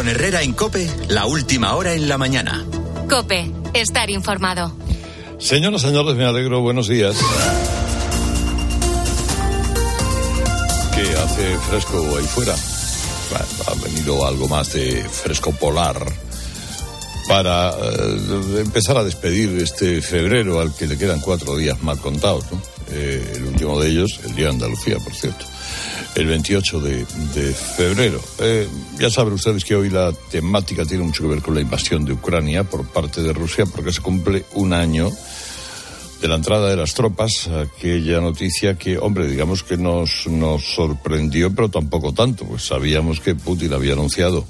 Con Herrera en Cope, la última hora en la mañana. Cope, estar informado. Señoras, señores, me alegro. Buenos días. ¿Qué hace fresco ahí fuera? Bueno, ha venido algo más de fresco polar para eh, empezar a despedir este febrero al que le quedan cuatro días mal contados. ¿no? Eh, el último de ellos, el Día de Andalucía, por cierto el 28 de, febrero. Eh, ya saben ustedes que hoy la temática tiene mucho que ver con la invasión de Ucrania por parte de Rusia porque se cumple un año de la entrada de las tropas, aquella noticia que, hombre, digamos que nos, nos sorprendió, pero tampoco tanto, pues sabíamos que Putin había anunciado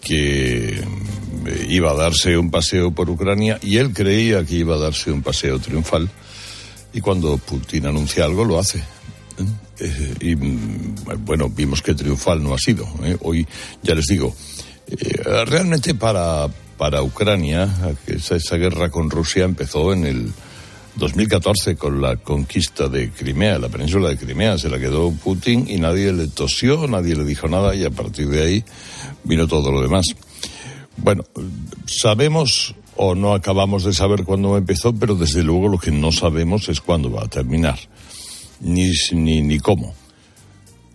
que eh, iba a darse un paseo por Ucrania y él creía que iba a darse un paseo triunfal y cuando Putin anuncia algo lo hace. Eh, y mm, bueno, vimos que triunfal no ha sido. ¿eh? Hoy, ya les digo, eh, realmente para, para Ucrania, esa, esa guerra con Rusia empezó en el 2014 con la conquista de Crimea, la península de Crimea. Se la quedó Putin y nadie le tosió, nadie le dijo nada y a partir de ahí vino todo lo demás. Bueno, sabemos o no acabamos de saber cuándo empezó, pero desde luego lo que no sabemos es cuándo va a terminar ni, ni, ni cómo.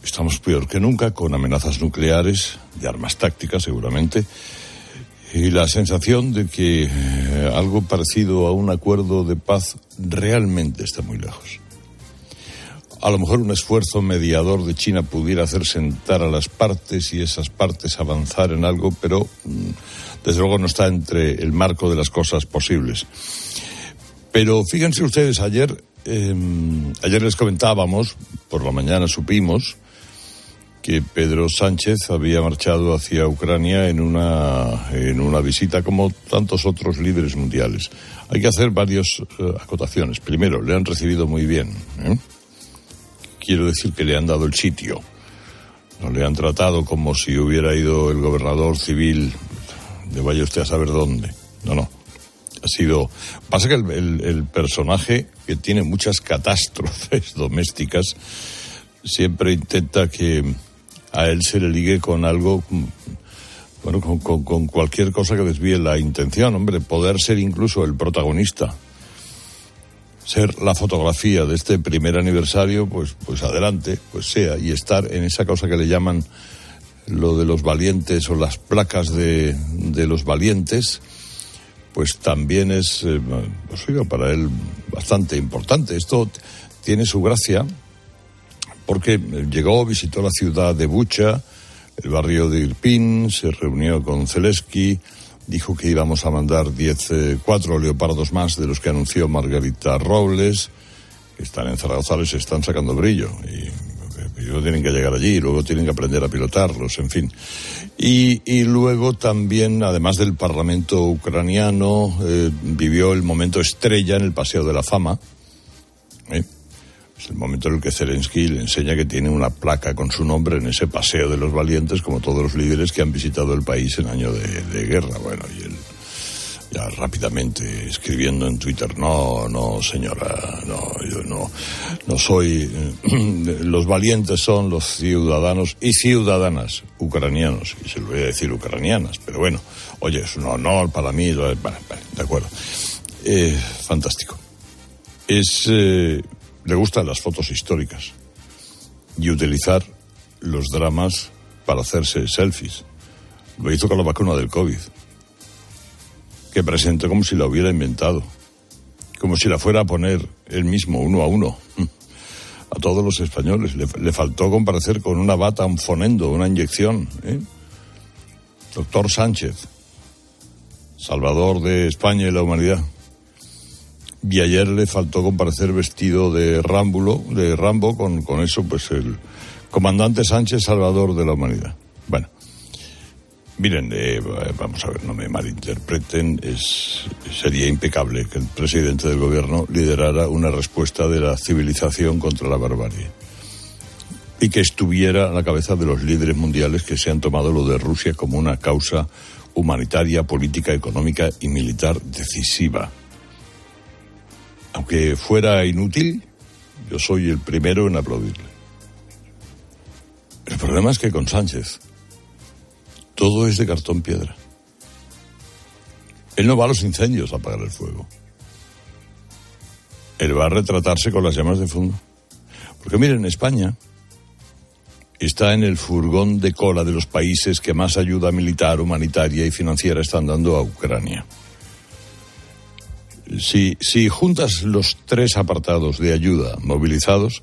Estamos peor que nunca con amenazas nucleares, de armas tácticas seguramente, y la sensación de que eh, algo parecido a un acuerdo de paz realmente está muy lejos. A lo mejor un esfuerzo mediador de China pudiera hacer sentar a las partes y esas partes avanzar en algo, pero mm, desde luego no está entre el marco de las cosas posibles. Pero fíjense ustedes, ayer Em, ayer les comentábamos, por la mañana supimos, que Pedro Sánchez había marchado hacia Ucrania en una, en una visita como tantos otros líderes mundiales. Hay que hacer varias eh, acotaciones. Primero, le han recibido muy bien. ¿eh? Quiero decir que le han dado el sitio. No le han tratado como si hubiera ido el gobernador civil de vaya usted a saber dónde. No, no ha sido. Pasa que el, personaje, que tiene muchas catástrofes domésticas, siempre intenta que a él se le ligue con algo. Bueno, con, con, cualquier cosa que desvíe la intención, hombre, poder ser incluso el protagonista, ser la fotografía de este primer aniversario, pues, pues adelante, pues sea, y estar en esa cosa que le llaman lo de los valientes o las placas de, de los valientes, pues también es, eh, pues, para él bastante importante. Esto tiene su gracia porque llegó, visitó la ciudad de Bucha, el barrio de Irpin, se reunió con Zelensky, dijo que íbamos a mandar diez, eh, cuatro leopardos más de los que anunció Margarita Robles, que están en Zaragoza, se están sacando brillo. Y Primero tienen que llegar allí, luego tienen que aprender a pilotarlos, en fin. Y, luego también, además del Parlamento ucraniano, eh, vivió el momento estrella en el Paseo de la Fama. ¿eh? Es el momento en el que Zelensky le enseña que tiene una placa con su nombre en ese Paseo de los Valientes, como todos los líderes que han visitado el país en año de, guerra. Bueno, y él ya rápidamente escribiendo en Twitter, no, no, señora, no, yo no, no soy, los valientes son los ciudadanos y ciudadanas ucranianos, y se lo voy a decir ucranianas, pero bueno, oye, es un honor para mí, vale, vale, de acuerdo. Eh, fantástico. Es, eh, le gustan las fotos históricas y utilizar los dramas para hacerse selfies. Lo hizo con la vacuna del COVID que presentó como si la hubiera inventado, como si la fuera a poner él mismo, uno a uno, a todos los españoles. Le, faltó comparecer con una bata, un fonendo, una inyección. ¿eh? Doctor Sánchez, salvador de España y la humanidad. Y ayer le faltó comparecer vestido de Rámbulo, de Rambo, con, con eso, pues el comandante Sánchez, salvador de la humanidad. Bueno, Miren, eh, vamos a ver, no me malinterpreten, es, sería impecable que el presidente del gobierno liderara una respuesta de la civilización contra la barbarie y que estuviera a la cabeza de los líderes mundiales que se han tomado lo de Rusia como una causa humanitaria, política, económica y militar decisiva. Aunque fuera inútil, yo soy el primero en aplaudirle. El problema es que con Sánchez todo es de cartón piedra. Él no va a los incendios a apagar el fuego. Él va a retratarse con las llamas de fondo. Porque miren, España está en el furgón de cola de los países que más ayuda militar, humanitaria y financiera están dando a Ucrania. Si, si juntas los tres apartados de ayuda movilizados,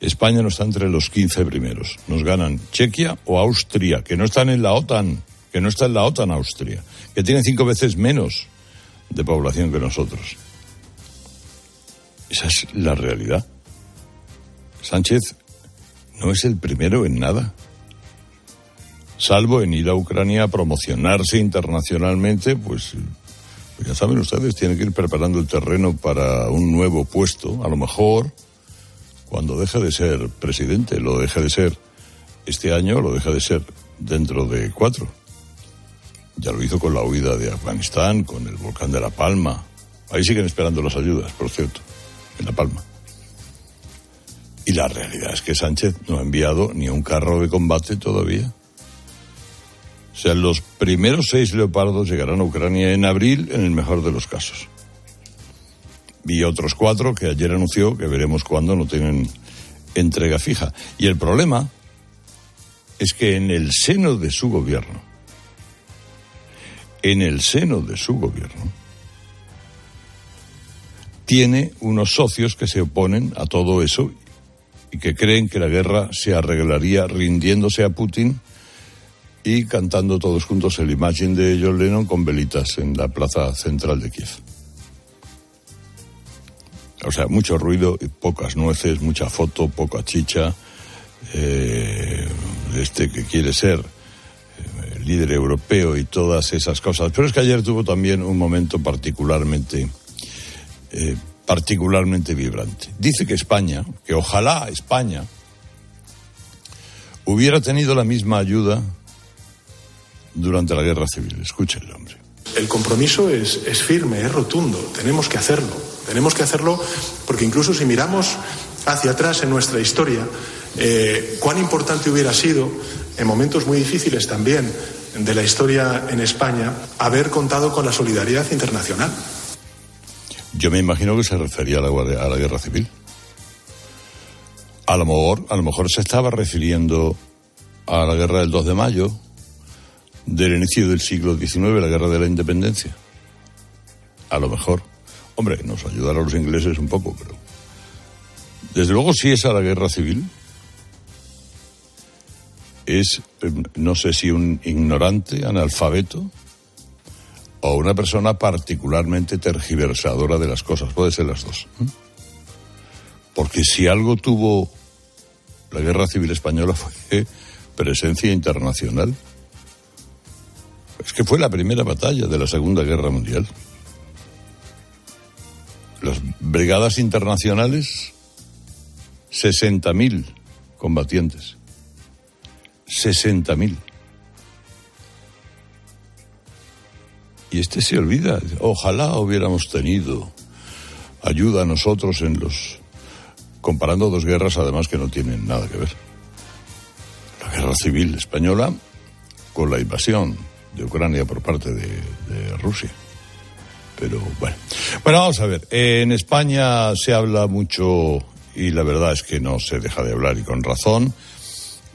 España no está entre los 15 primeros. Nos ganan Chequia o Austria, que no están en la OTAN, que no está en la OTAN Austria, que tiene cinco veces menos de población que nosotros. Esa es la realidad. Sánchez no es el primero en nada. Salvo en ir a Ucrania a promocionarse internacionalmente, pues, pues ya saben ustedes, tiene que ir preparando el terreno para un nuevo puesto, a lo mejor cuando deje de ser presidente, lo deje de ser este año, lo deja de ser dentro de cuatro. Ya lo hizo con la huida de Afganistán, con el volcán de La Palma. Ahí siguen esperando las ayudas, por cierto, en La Palma. Y la realidad es que Sánchez no ha enviado ni un carro de combate todavía. O sea, los primeros seis leopardos llegarán a Ucrania en abril, en el mejor de los casos. Y otros cuatro que ayer anunció que veremos cuándo no tienen entrega fija. Y el problema es que en el seno de su gobierno, en el seno de su gobierno, tiene unos socios que se oponen a todo eso y que creen que la guerra se arreglaría rindiéndose a Putin y cantando todos juntos el imagen de John Lennon con velitas en la plaza central de Kiev. O sea, mucho ruido y pocas nueces, mucha foto, poca chicha. Eh, este que quiere ser eh, líder europeo y todas esas cosas. Pero es que ayer tuvo también un momento particularmente eh, particularmente vibrante. Dice que España, que ojalá España hubiera tenido la misma ayuda durante la guerra civil. Escúchenlo, hombre. El compromiso es, es firme, es rotundo. Tenemos que hacerlo. Tenemos que hacerlo porque incluso si miramos hacia atrás en nuestra historia, eh, cuán importante hubiera sido, en momentos muy difíciles también de la historia en España, haber contado con la solidaridad internacional. Yo me imagino que se refería a la, a la guerra civil. A lo, mejor, a lo mejor se estaba refiriendo a la guerra del 2 de mayo, del inicio del siglo XIX, la guerra de la independencia. A lo mejor. Hombre, nos ayudaron los ingleses un poco, pero. Desde luego, si es a la guerra civil, es, eh, no sé si un ignorante, analfabeto, o una persona particularmente tergiversadora de las cosas. Puede ser las dos. Porque si algo tuvo la Guerra Civil Española fue presencia internacional. Es que fue la primera batalla de la Segunda Guerra Mundial. Las brigadas internacionales, 60.000 combatientes. 60.000. Y este se olvida. Ojalá hubiéramos tenido ayuda a nosotros en los. comparando dos guerras, además que no tienen nada que ver. La guerra civil española con la invasión de Ucrania por parte de, de Rusia. Pero bueno. Vamos a ver. En España se habla mucho, y la verdad es que no se deja de hablar, y con razón,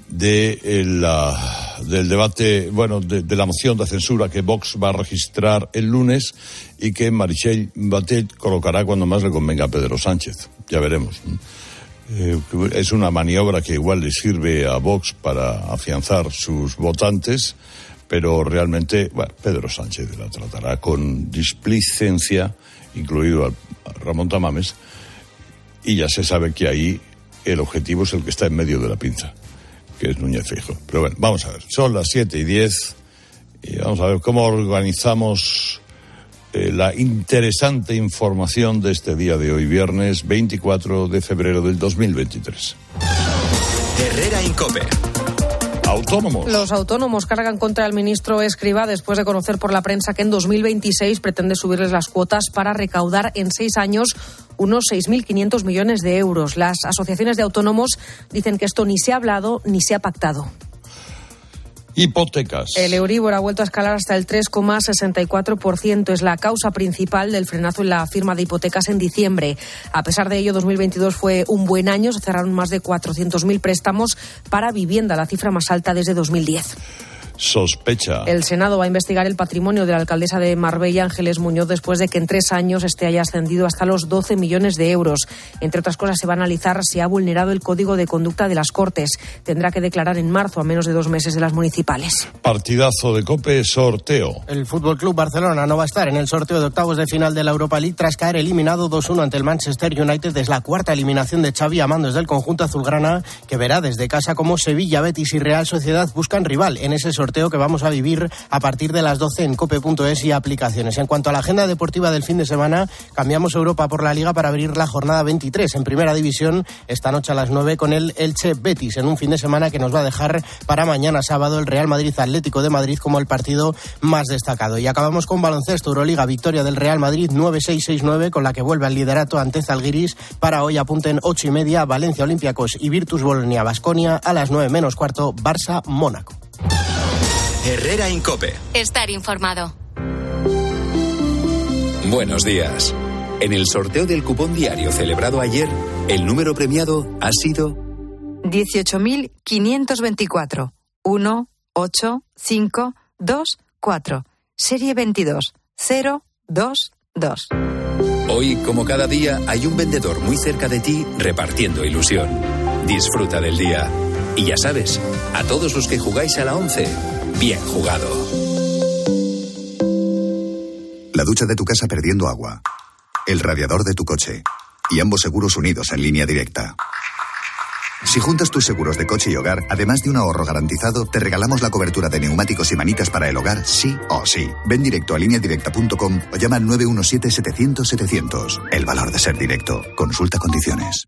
de la, del debate, bueno, de, la moción de censura que Vox va a registrar el lunes y que Marichel Batet colocará cuando más le convenga a Pedro Sánchez. Ya veremos. Eh, es una maniobra que igual le sirve a Vox para afianzar sus votantes, pero realmente, bueno, Pedro Sánchez la tratará con displicencia, incluido a Ramón Tamames, y ya se sabe que ahí el objetivo es el que está en medio de la pinza que es Núñez Fijo. Pero bueno, vamos a ver, son las 7 y 10 y vamos a ver cómo organizamos eh, la interesante información de este día de hoy, viernes 24 de febrero del 2023. Herrera Incope. Los autónomos cargan contra el ministro Escriba después de conocer por la prensa que en 2026 pretende subirles las cuotas para recaudar en seis años unos 6.500 millones de euros. Las asociaciones de autónomos dicen que esto ni se ha hablado ni se ha pactado. Hipotecas. El Euribor ha vuelto a escalar hasta el 3,64%. Es la causa principal del frenazo en la firma de hipotecas en diciembre. A pesar de ello, 2022 fue un buen año. Se cerraron más de 400.000 préstamos para vivienda, la cifra más alta desde 2010 sospecha. El Senado va a investigar el patrimonio de la alcaldesa de Marbella, Ángeles Muñoz, después de que en tres años este haya ascendido hasta los 12 millones de euros. Entre otras cosas, se va a analizar si ha vulnerado el código de conducta de las Cortes. Tendrá que declarar en marzo, a menos de dos meses de las municipales. Partidazo de Cope, sorteo. El Fútbol Club Barcelona no va a estar en el sorteo de octavos de final de la Europa League tras caer eliminado 2-1 ante el Manchester United. Es la cuarta eliminación de Xavi a mandos del conjunto azulgrana, que verá desde casa cómo Sevilla, Betis y Real Sociedad buscan rival en ese sorteo que vamos a vivir a partir de las 12 en cope.es y aplicaciones. En cuanto a la agenda deportiva del fin de semana, cambiamos Europa por la Liga para abrir la jornada 23 en Primera División esta noche a las 9 con el Elche Betis en un fin de semana que nos va a dejar para mañana sábado el Real Madrid Atlético de Madrid como el partido más destacado. Y acabamos con baloncesto Euroliga, victoria del Real Madrid 9-6-6-9 con la que vuelve al liderato ante Zalgiris. Para hoy apunten 8 y media Valencia Olympiacos y Virtus Bolonia Basconia a las 9 menos cuarto Barça Mónaco. Herrera Incope. Estar informado. Buenos días. En el sorteo del cupón diario celebrado ayer, el número premiado ha sido 18.524. 1, 8, 5, 2, 4. Serie 22. 0, 2, 2. Hoy, como cada día, hay un vendedor muy cerca de ti repartiendo ilusión. Disfruta del día. Y ya sabes, a todos los que jugáis a la 11, bien jugado. La ducha de tu casa perdiendo agua. El radiador de tu coche. Y ambos seguros unidos en línea directa. Si juntas tus seguros de coche y hogar, además de un ahorro garantizado, te regalamos la cobertura de neumáticos y manitas para el hogar, sí o sí. Ven directo a lineadirecta.com o llama al 917-700-700. El valor de ser directo. Consulta condiciones.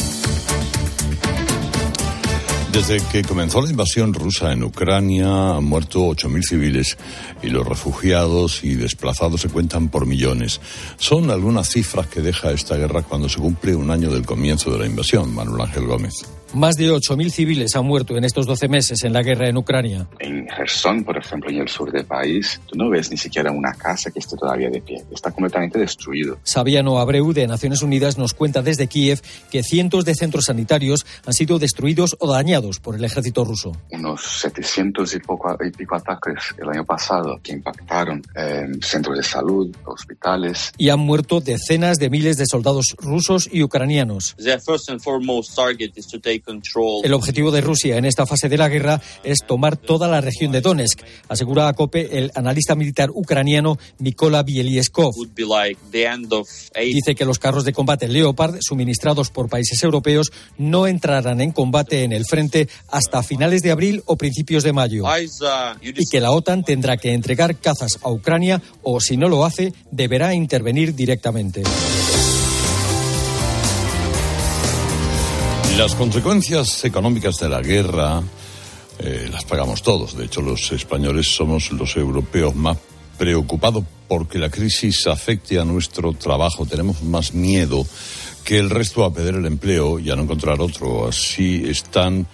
Desde que comenzó la invasión rusa en Ucrania han muerto 8.000 civiles y los refugiados y desplazados se cuentan por millones. Son algunas cifras que deja esta guerra cuando se cumple un año del comienzo de la invasión. Manuel Ángel Gómez. Más de 8.000 civiles han muerto en estos 12 meses en la guerra en Ucrania. En Gerson, por ejemplo, en el sur del país, tú no ves ni siquiera una casa que esté todavía de pie. Está completamente destruido. Sabiano Abreu, de Naciones Unidas, nos cuenta desde Kiev que cientos de centros sanitarios han sido destruidos o dañados por el ejército ruso. Unos 700 y, poco, y pico ataques el año pasado que impactaron en centros de salud, hospitales. Y han muerto decenas de miles de soldados rusos y ucranianos. El objetivo de Rusia en esta fase de la guerra es tomar toda la región de Donetsk, asegura a COPE el analista militar ucraniano Mikola Bielieskov. Dice que los carros de combate Leopard, suministrados por países europeos, no entrarán en combate en el frente hasta finales de abril o principios de mayo. Y que la OTAN tendrá que entregar cazas a Ucrania o, si no lo hace, deberá intervenir directamente. Las consecuencias económicas de la guerra eh, las pagamos todos. De hecho, los españoles somos los europeos más preocupados porque la crisis afecte a nuestro trabajo. Tenemos más miedo que el resto a perder el empleo y a no encontrar otro. Así están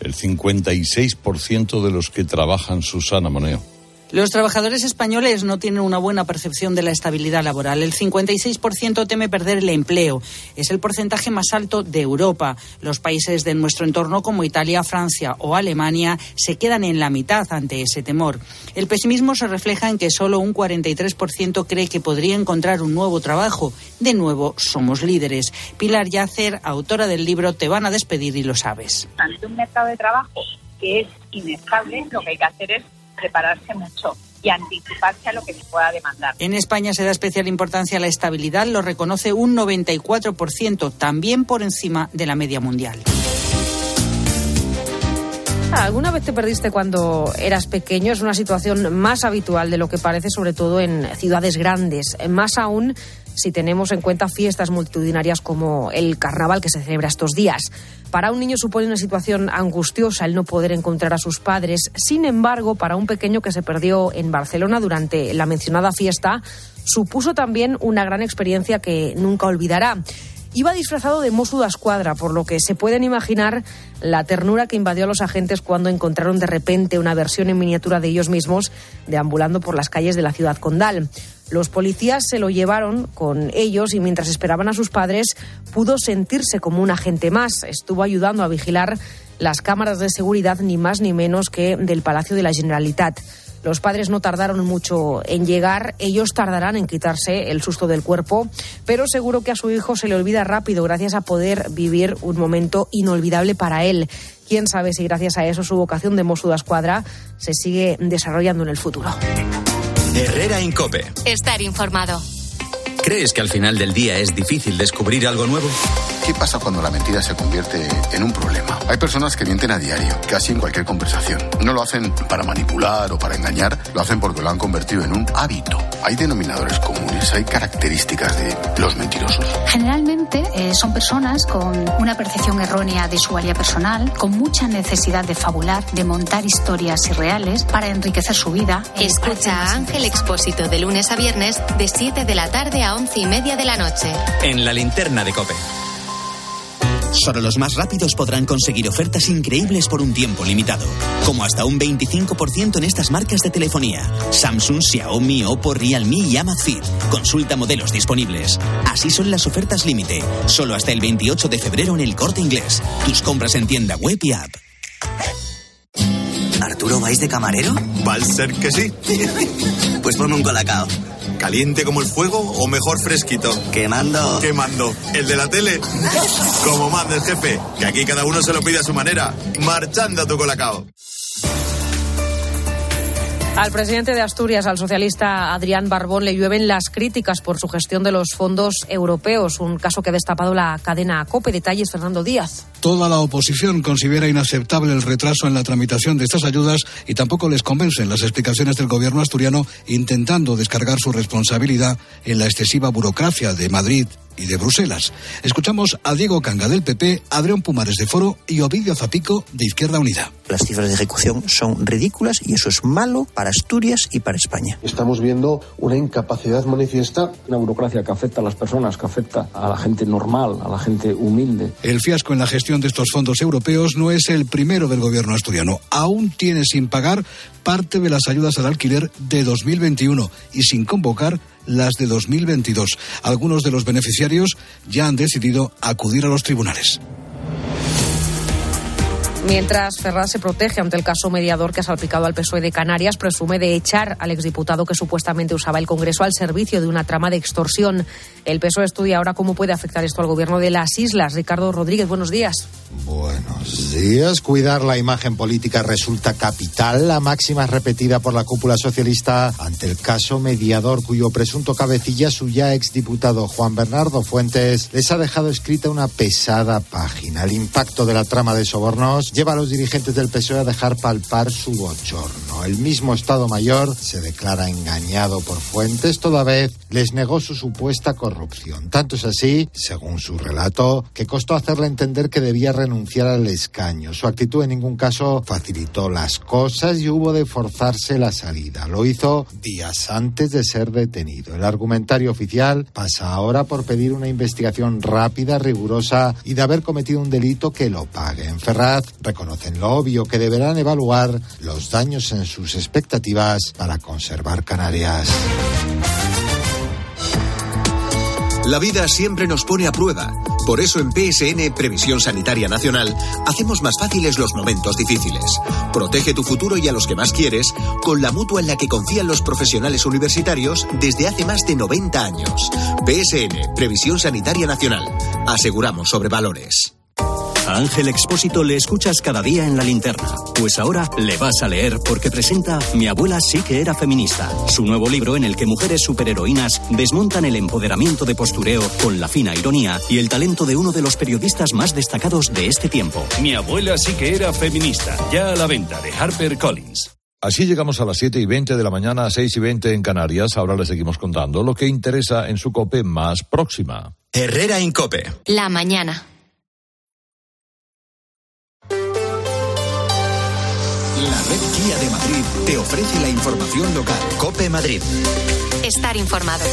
el 56% de los que trabajan Susana Moneo. Los trabajadores españoles no tienen una buena percepción de la estabilidad laboral. El 56% teme perder el empleo. Es el porcentaje más alto de Europa. Los países de nuestro entorno, como Italia, Francia o Alemania, se quedan en la mitad ante ese temor. El pesimismo se refleja en que solo un 43% cree que podría encontrar un nuevo trabajo. De nuevo, somos líderes. Pilar Yacer, autora del libro Te van a despedir y lo sabes. Ante un mercado de trabajo que es inestable, lo que hay que hacer es prepararse mucho y anticiparse a lo que se pueda demandar. En España se da especial importancia a la estabilidad, lo reconoce un 94%, también por encima de la media mundial. ¿Alguna vez te perdiste cuando eras pequeño? Es una situación más habitual de lo que parece, sobre todo en ciudades grandes. Más aún si tenemos en cuenta fiestas multitudinarias como el carnaval que se celebra estos días. Para un niño supone una situación angustiosa el no poder encontrar a sus padres. Sin embargo, para un pequeño que se perdió en Barcelona durante la mencionada fiesta, supuso también una gran experiencia que nunca olvidará. Iba disfrazado de mozo de escuadra, por lo que se pueden imaginar la ternura que invadió a los agentes cuando encontraron de repente una versión en miniatura de ellos mismos deambulando por las calles de la ciudad condal. Los policías se lo llevaron con ellos y mientras esperaban a sus padres pudo sentirse como un agente más. Estuvo ayudando a vigilar las cámaras de seguridad ni más ni menos que del Palacio de la Generalitat. Los padres no tardaron mucho en llegar, ellos tardarán en quitarse el susto del cuerpo, pero seguro que a su hijo se le olvida rápido gracias a poder vivir un momento inolvidable para él. Quién sabe si gracias a eso su vocación de mozo de escuadra se sigue desarrollando en el futuro. Herrera Incope. Estar informado. ¿Crees que al final del día es difícil descubrir algo nuevo? ¿Qué pasa cuando la mentira se convierte en un problema? Hay personas que mienten a diario, casi en cualquier conversación. No lo hacen para manipular o para engañar, lo hacen porque lo han convertido en un hábito. Hay denominadores comunes, hay características de los mentirosos. Generalmente eh, son personas con una percepción errónea de su valía personal, con mucha necesidad de fabular, de montar historias irreales para enriquecer su vida. Escucha a Ángel Expósito de lunes a viernes de 7 de la tarde a 11 y media de la noche. En la linterna de Cope. Solo los más rápidos podrán conseguir ofertas increíbles por un tiempo limitado, como hasta un 25% en estas marcas de telefonía: Samsung, Xiaomi, Oppo, Realme y Amazfit. Consulta modelos disponibles. Así son las ofertas límite, solo hasta el 28 de febrero en el Corte Inglés. Tus compras en tienda web y app. ¿Arturo vais de camarero? Va a ser que sí. pues ponme un colacao. ¿Caliente como el fuego o mejor fresquito? Quemando. Quemando. ¿El de la tele? como manda el jefe, que aquí cada uno se lo pide a su manera. Marchando a tu colacao. Al presidente de Asturias, al socialista Adrián Barbón, le llueven las críticas por su gestión de los fondos europeos, un caso que ha destapado la cadena COPE. Detalles, Fernando Díaz. Toda la oposición considera inaceptable el retraso en la tramitación de estas ayudas y tampoco les convencen las explicaciones del gobierno asturiano intentando descargar su responsabilidad en la excesiva burocracia de Madrid y de Bruselas. Escuchamos a Diego Canga del PP, Adrián Pumares de Foro y Ovidio Zapico de Izquierda Unida. Las cifras de ejecución son ridículas y eso es malo para Asturias y para España. Estamos viendo una incapacidad manifiesta. Una burocracia que afecta a las personas, que afecta a la gente normal, a la gente humilde. El fiasco en la gestión de estos fondos europeos no es el primero del gobierno asturiano. Aún tiene sin pagar parte de las ayudas al alquiler de 2021 y sin convocar las de 2022. Algunos de los beneficiarios ya han decidido acudir a los tribunales. Mientras Ferraz se protege ante el caso mediador que ha salpicado al PSOE de Canarias, presume de echar al exdiputado que supuestamente usaba el Congreso al servicio de una trama de extorsión. El PSOE estudia ahora cómo puede afectar esto al gobierno de las islas. Ricardo Rodríguez, buenos días. Buenos días. Cuidar la imagen política resulta capital. La máxima es repetida por la cúpula socialista ante el caso mediador cuyo presunto cabecilla, su ya exdiputado Juan Bernardo Fuentes, les ha dejado escrita una pesada página. El impacto de la trama de sobornos lleva a los dirigentes del PSOE a dejar palpar su bochorno. El mismo Estado Mayor se declara engañado por Fuentes, toda vez les negó su supuesta corrupción. Tanto es así, según su relato, que costó hacerle entender que debía renunciar al escaño. Su actitud en ningún caso facilitó las cosas y hubo de forzarse la salida. Lo hizo días antes de ser detenido. El argumentario oficial pasa ahora por pedir una investigación rápida, rigurosa y de haber cometido un delito que lo pague. En Ferraz reconocen lo obvio que deberán evaluar los daños en sus expectativas para conservar Canarias. La vida siempre nos pone a prueba. Por eso en PSN Previsión Sanitaria Nacional hacemos más fáciles los momentos difíciles. Protege tu futuro y a los que más quieres con la mutua en la que confían los profesionales universitarios desde hace más de 90 años. PSN Previsión Sanitaria Nacional. Aseguramos sobre valores. A Ángel Expósito le escuchas cada día en la linterna. Pues ahora le vas a leer porque presenta Mi abuela sí que era feminista. Su nuevo libro en el que mujeres superheroínas desmontan el empoderamiento de postureo con la fina ironía y el talento de uno de los periodistas más destacados de este tiempo. Mi abuela sí que era feminista. Ya a la venta de Harper Collins. Así llegamos a las 7 y 20 de la mañana, 6 y 20 en Canarias. Ahora le seguimos contando lo que interesa en su COPE más próxima. Herrera Incope. La mañana. La red Kia de Madrid te ofrece la información local. Cope Madrid. Estar informado.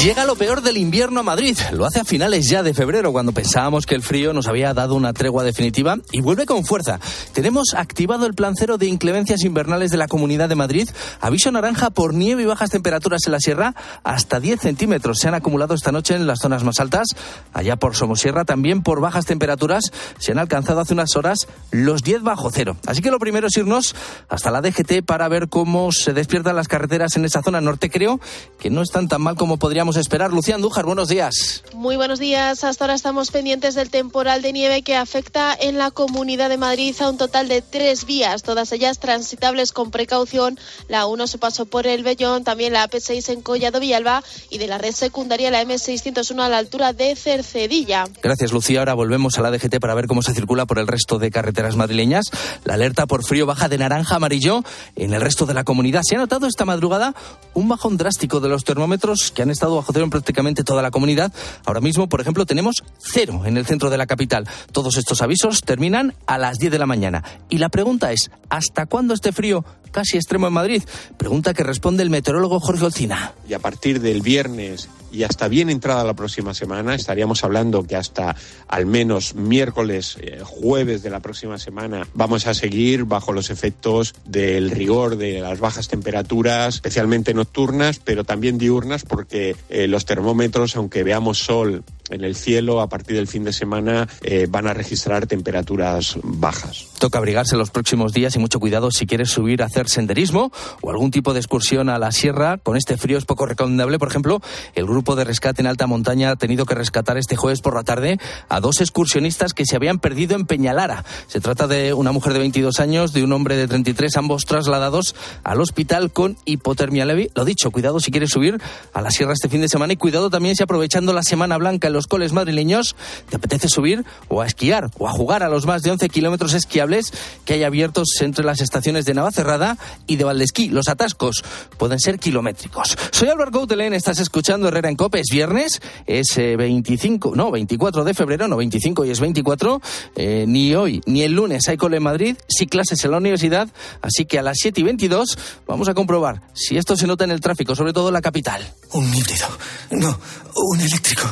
Llega lo peor del invierno a Madrid. Lo hace a finales ya de febrero, cuando pensábamos que el frío nos había dado una tregua definitiva y vuelve con fuerza. Tenemos activado el plan cero de inclemencias invernales de la Comunidad de Madrid. Aviso naranja por nieve y bajas temperaturas en la sierra. Hasta 10 centímetros se han acumulado esta noche en las zonas más altas. Allá por Somosierra también por bajas temperaturas se han alcanzado hace unas horas los 10 bajo cero. Así que lo primero es irnos hasta la DGT para ver cómo se despiertan las carreteras en esa zona norte. Creo que no están tan mal como podríamos esperar. Lucía Andújar, buenos días. Muy buenos días. Hasta ahora estamos pendientes del temporal de nieve que afecta en la Comunidad de Madrid a un total de tres vías, todas ellas transitables con precaución. La 1 se pasó por el Bellón, también la AP6 en Collado Villalba y de la red secundaria la M601 a la altura de Cercedilla. Gracias, Lucía. Ahora volvemos a la DGT para ver cómo se circula por el resto de carreteras madrileñas. La alerta por frío baja de naranja amarillo en el resto de la comunidad. Se ha notado esta madrugada un bajón drástico de los termómetros que han estado bajo prácticamente toda la comunidad. Ahora mismo, por ejemplo, tenemos cero en el centro de la capital. Todos estos avisos terminan a las 10 de la mañana. Y la pregunta es, ¿hasta cuándo este frío casi extremo en Madrid? Pregunta que responde el meteorólogo Jorge Olcina. Y a partir del viernes y hasta bien entrada la próxima semana, estaríamos hablando que hasta al menos miércoles, eh, jueves de la próxima semana, vamos a seguir bajo los efectos del rigor de las bajas temperaturas, especialmente nocturnas, pero también diurnas, porque eh, los termómetros, aunque veamos sol en el cielo, a partir del fin de semana eh, van a registrar temperaturas bajas. Toca abrigarse los próximos días y mucho cuidado si quieres subir a hacer senderismo o algún tipo de excursión a la sierra. Con este frío es poco recomendable. Por ejemplo, el grupo de rescate en alta montaña ha tenido que rescatar este jueves por la tarde a dos excursionistas que se habían perdido en Peñalara. Se trata de una mujer de 22 años, de un hombre de 33, ambos trasladados al hospital con hipotermia leve. Lo dicho, cuidado si quieres subir a la sierra este fin de semana y cuidado también si aprovechando la Semana Blanca en los coles madrileños te apetece subir o a esquiar o a jugar a los más de 11 kilómetros esquiables que hay abiertos entre las estaciones de Navacerrada y de Valdesquí. Los atascos pueden ser kilométricos. Soy Álvaro Gautelén, estás escuchando Herrera en Cope. Es viernes, es 25, no, 24 de febrero, no 25 y es 24. Eh, ni hoy ni el lunes hay cole en Madrid, sí clases en la universidad. Así que a las 7 y 22 vamos a comprobar si esto se nota en el tráfico, sobre todo en la capital. Un híbrido. No, un eléctrico.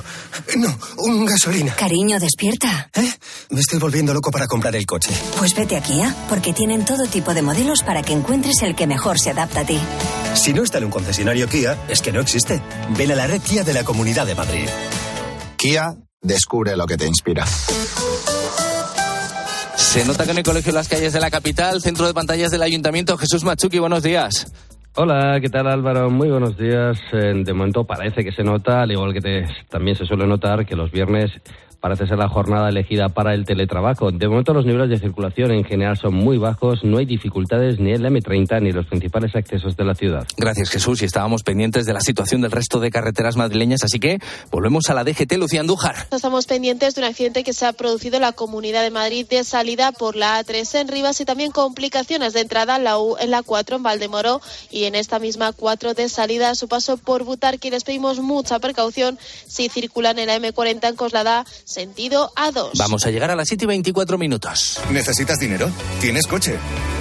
No, un gasolina. Cariño, despierta. ¿Eh? Me estoy volviendo loco para comprar el coche. Pues vete a Kia, porque tienen todo tipo de modelos para que encuentres el que mejor se adapta a ti. Si no está en un concesionario Kia, es que no existe. Ven a la red Kia de la Comunidad de Madrid. Kia, descubre lo que te inspira. Se nota que en el colegio Las Calles de la capital, centro de pantallas del ayuntamiento, Jesús Machuki, buenos días. Hola, ¿qué tal Álvaro? Muy buenos días. Eh, De momento parece que se nota, al igual que te- también se suele notar, que los viernes parece ser la jornada elegida para el teletrabajo. De momento los niveles de circulación en general son muy bajos, no hay dificultades ni en la M30 ni en los principales accesos de la ciudad. Gracias Jesús y estábamos pendientes de la situación del resto de carreteras madrileñas, así que volvemos a la DGT Lucía Andújar. Estamos pendientes de un accidente que se ha producido en la Comunidad de Madrid de salida por la A3 en Rivas y también complicaciones de entrada en la, U, en la 4 en Valdemoro y en esta misma 4 de salida a su paso por Butarque. Les pedimos mucha precaución si circulan en la M40 en Coslada, sentido A2. Vamos a llegar a las 7 y 24 minutos. ¿Necesitas dinero? ¿Tienes coche?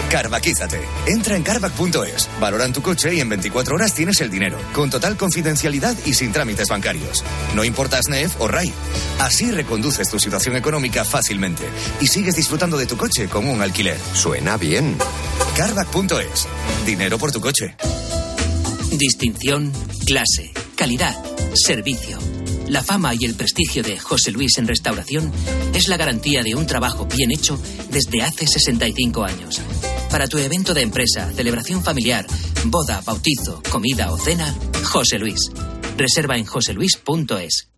Carvaquízate. Entra en carvac.es, valoran tu coche y en 24 horas tienes el dinero, con total confidencialidad y sin trámites bancarios. No importa SNEF o RAI. Así reconduces tu situación económica fácilmente y sigues disfrutando de tu coche como un alquiler. Suena bien. Carvac.es. Dinero por tu coche. Distinción, clase, calidad, servicio. La fama y el prestigio de José Luis en restauración es la garantía de un trabajo bien hecho desde hace 65 años. Para tu evento de empresa, celebración familiar, boda, bautizo, comida o cena, José Luis. Reserva en joseluis.es.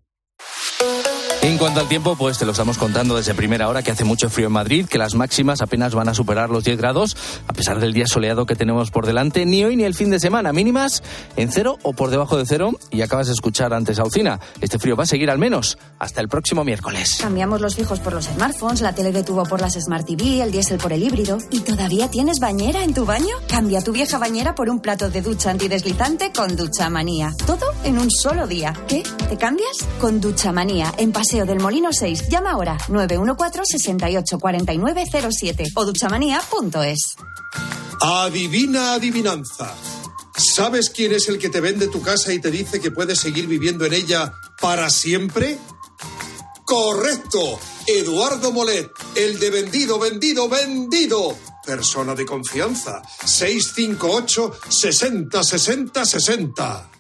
En cuanto al tiempo, pues te lo estamos contando desde primera hora que hace mucho frío en Madrid, que las máximas apenas van a superar los 10 grados, a pesar del día soleado que tenemos por delante, ni hoy ni el fin de semana, mínimas en cero o por debajo de cero. Y acabas de escuchar antes a Ucina, este frío va a seguir al menos hasta el próximo miércoles. Cambiamos los fijos por los smartphones, la tele de tubo por las Smart TV, el diésel por el híbrido. ¿Y todavía tienes bañera en tu baño? Cambia tu vieja bañera por un plato de ducha antideslizante con Ducha Manía. Todo en un solo día. ¿Qué? ¿Te cambias? Con Ducha Manía, en Paseo del Molino 6 Llama ahora 914-684907 o duchamanía.es. Adivina adivinanza. ¿Sabes quién es el que te vende tu casa y te dice que puedes seguir viviendo en ella para siempre? Correcto. Eduardo Molet, el de vendido, vendido, vendido. Persona de confianza. 658 60 60 60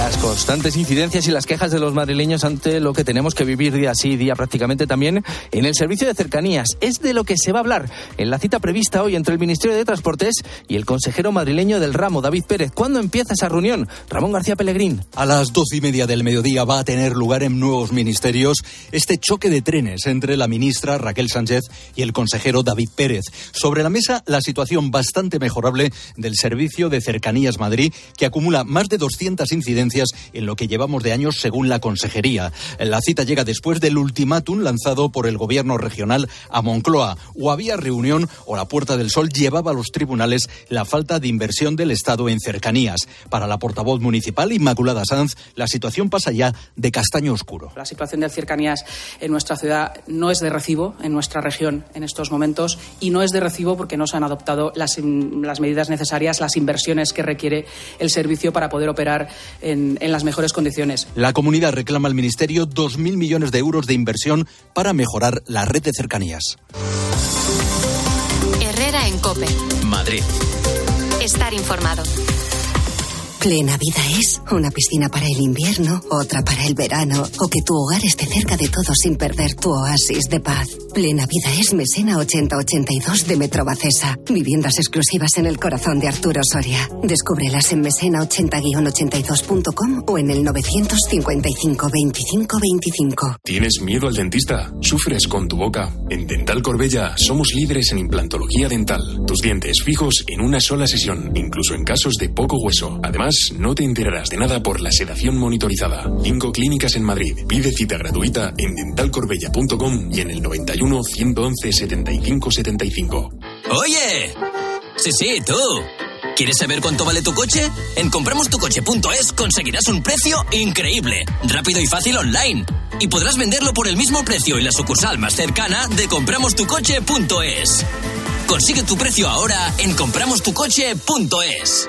las constantes incidencias y las quejas de los madrileños ante lo que tenemos que vivir día sí día prácticamente también en el servicio de cercanías. Es de lo que se va a hablar en la cita prevista hoy entre el Ministerio de Transportes y el consejero madrileño del ramo, David Pérez. ¿Cuándo empieza esa reunión? Ramón García Pellegrín. A las doce y media del mediodía va a tener lugar en nuevos ministerios este choque de trenes entre la ministra Raquel Sánchez y el consejero David Pérez. Sobre la mesa, la situación bastante mejorable del servicio de cercanías Madrid, que acumula más de 200 incidencias en lo que llevamos de años según la Consejería. La cita llega después del ultimátum lanzado por el Gobierno regional a Moncloa. O había reunión o la Puerta del Sol llevaba a los tribunales la falta de inversión del Estado en cercanías. Para la portavoz municipal Inmaculada Sanz, la situación pasa ya de castaño oscuro. La situación de cercanías en nuestra ciudad no es de recibo en nuestra región en estos momentos y no es de recibo porque no se han adoptado las, las medidas necesarias, las inversiones que requiere el servicio para poder operar en en, las mejores condiciones. La comunidad reclama al Ministerio 2.000 millones de euros de inversión para mejorar la red de cercanías. Herrera en Cope. Madrid. Estar informado. Plena vida es una piscina para el invierno, otra para el verano, o que tu hogar esté cerca de todo sin perder tu oasis de paz. Plena vida es Mesena 8082 de Metrobacesa. Viviendas exclusivas en el corazón de Arturo Soria. Descúbrelas en mesena80-82.com o en el 955 25 25. ¿Tienes miedo al dentista? ¿Sufres con tu boca? En Dental Corbella somos líderes en implantología dental. Tus dientes fijos en una sola sesión, incluso en casos de poco hueso. Además, no te enterarás de nada por la sedación monitorizada. Cinco clínicas en Madrid. Pide cita gratuita en dentalcorbella.com y en el 91 111 75 75. ¡Oye! Sí, sí, tú. ¿Quieres saber cuánto vale tu coche? En compramostucoche.es conseguirás un precio increíble, rápido y fácil online. Y podrás venderlo por el mismo precio en la sucursal más cercana de compramostucoche.es. Consigue tu precio ahora en compramostucoche.es.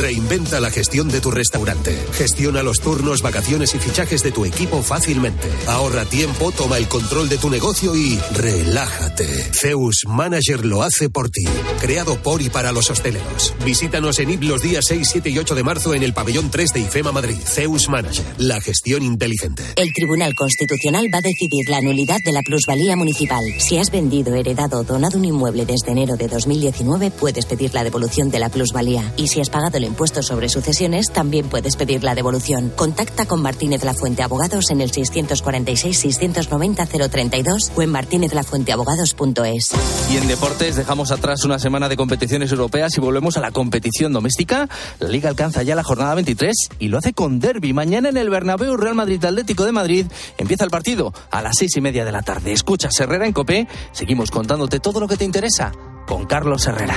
Reinventa la gestión de tu restaurante. Gestiona los turnos, vacaciones y fichajes de tu equipo fácilmente. Ahorra tiempo, toma el control de tu negocio y relájate. Zeus Manager lo hace por ti. Creado por y para los hosteleros. Visítanos en IP los días 6, 7 y 8 de marzo en el pabellón 3 de IFEMA Madrid. Zeus Manager. La gestión inteligente. El Tribunal Constitucional va a decidir la nulidad de la plusvalía municipal. Si has vendido, heredado o donado un inmueble desde enero de 2019, puedes pedir la devolución de la plusvalía. Y si has pagado el impuesto sobre sucesiones, también puedes pedir la devolución. Contacta con Martínez La Fuente Abogados en el 646-690-032 o en martinezlafuenteabogados.es. Y en deportes dejamos atrás una semana de competiciones europeas y volvemos a la competición doméstica. La liga alcanza ya la jornada 23 y lo hace con derby. Mañana en el Bernabéu Real Madrid Atlético de Madrid empieza el partido a las seis y media de la tarde. Escucha Herrera en Copé. Seguimos contándote todo lo que te interesa con Carlos Herrera.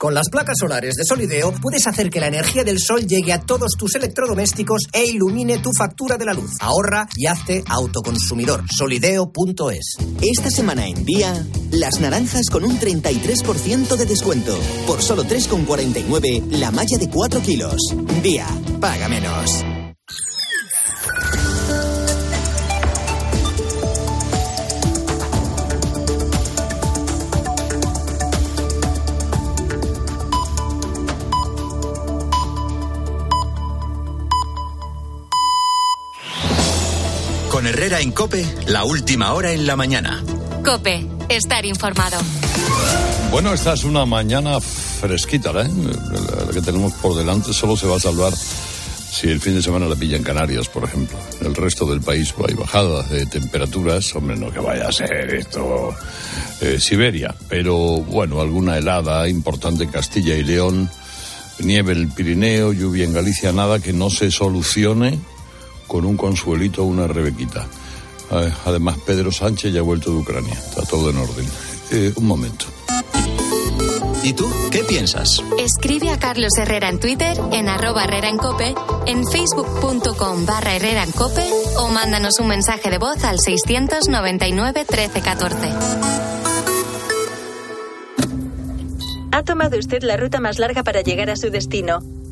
Con las placas solares de Solideo puedes hacer que la energía del sol llegue a todos tus electrodomésticos e ilumine tu factura de la luz. Ahorra y hazte autoconsumidor. Solideo.es. Esta semana en Día, las naranjas con un 33% de descuento. Por solo 3,49 la malla de 4 kilos. Día, paga menos. Con Herrera en Cope, la última hora en la mañana. Cope, estar informado. Bueno, esta es una mañana fresquita, ¿eh? La que tenemos por delante solo se va a salvar si el fin de semana la pilla en Canarias, por ejemplo. En el resto del país hay bajadas de temperaturas. Hombre, no que vaya a ser esto eh, Siberia, pero bueno, alguna helada importante en Castilla y León, nieve en el Pirineo, lluvia en Galicia, nada que no se solucione con un consuelito o una rebequita. Eh, Además, Pedro Sánchez ya ha vuelto de Ucrania. Está todo en orden. Eh, un momento. ¿Y tú qué piensas? Escribe a Carlos Herrera en Twitter, en arroba Herrera en Cope, en facebook.com barra Herrera en Cope o mándanos un mensaje de voz al 699 1314. Ha tomado usted la ruta más larga para llegar a su destino.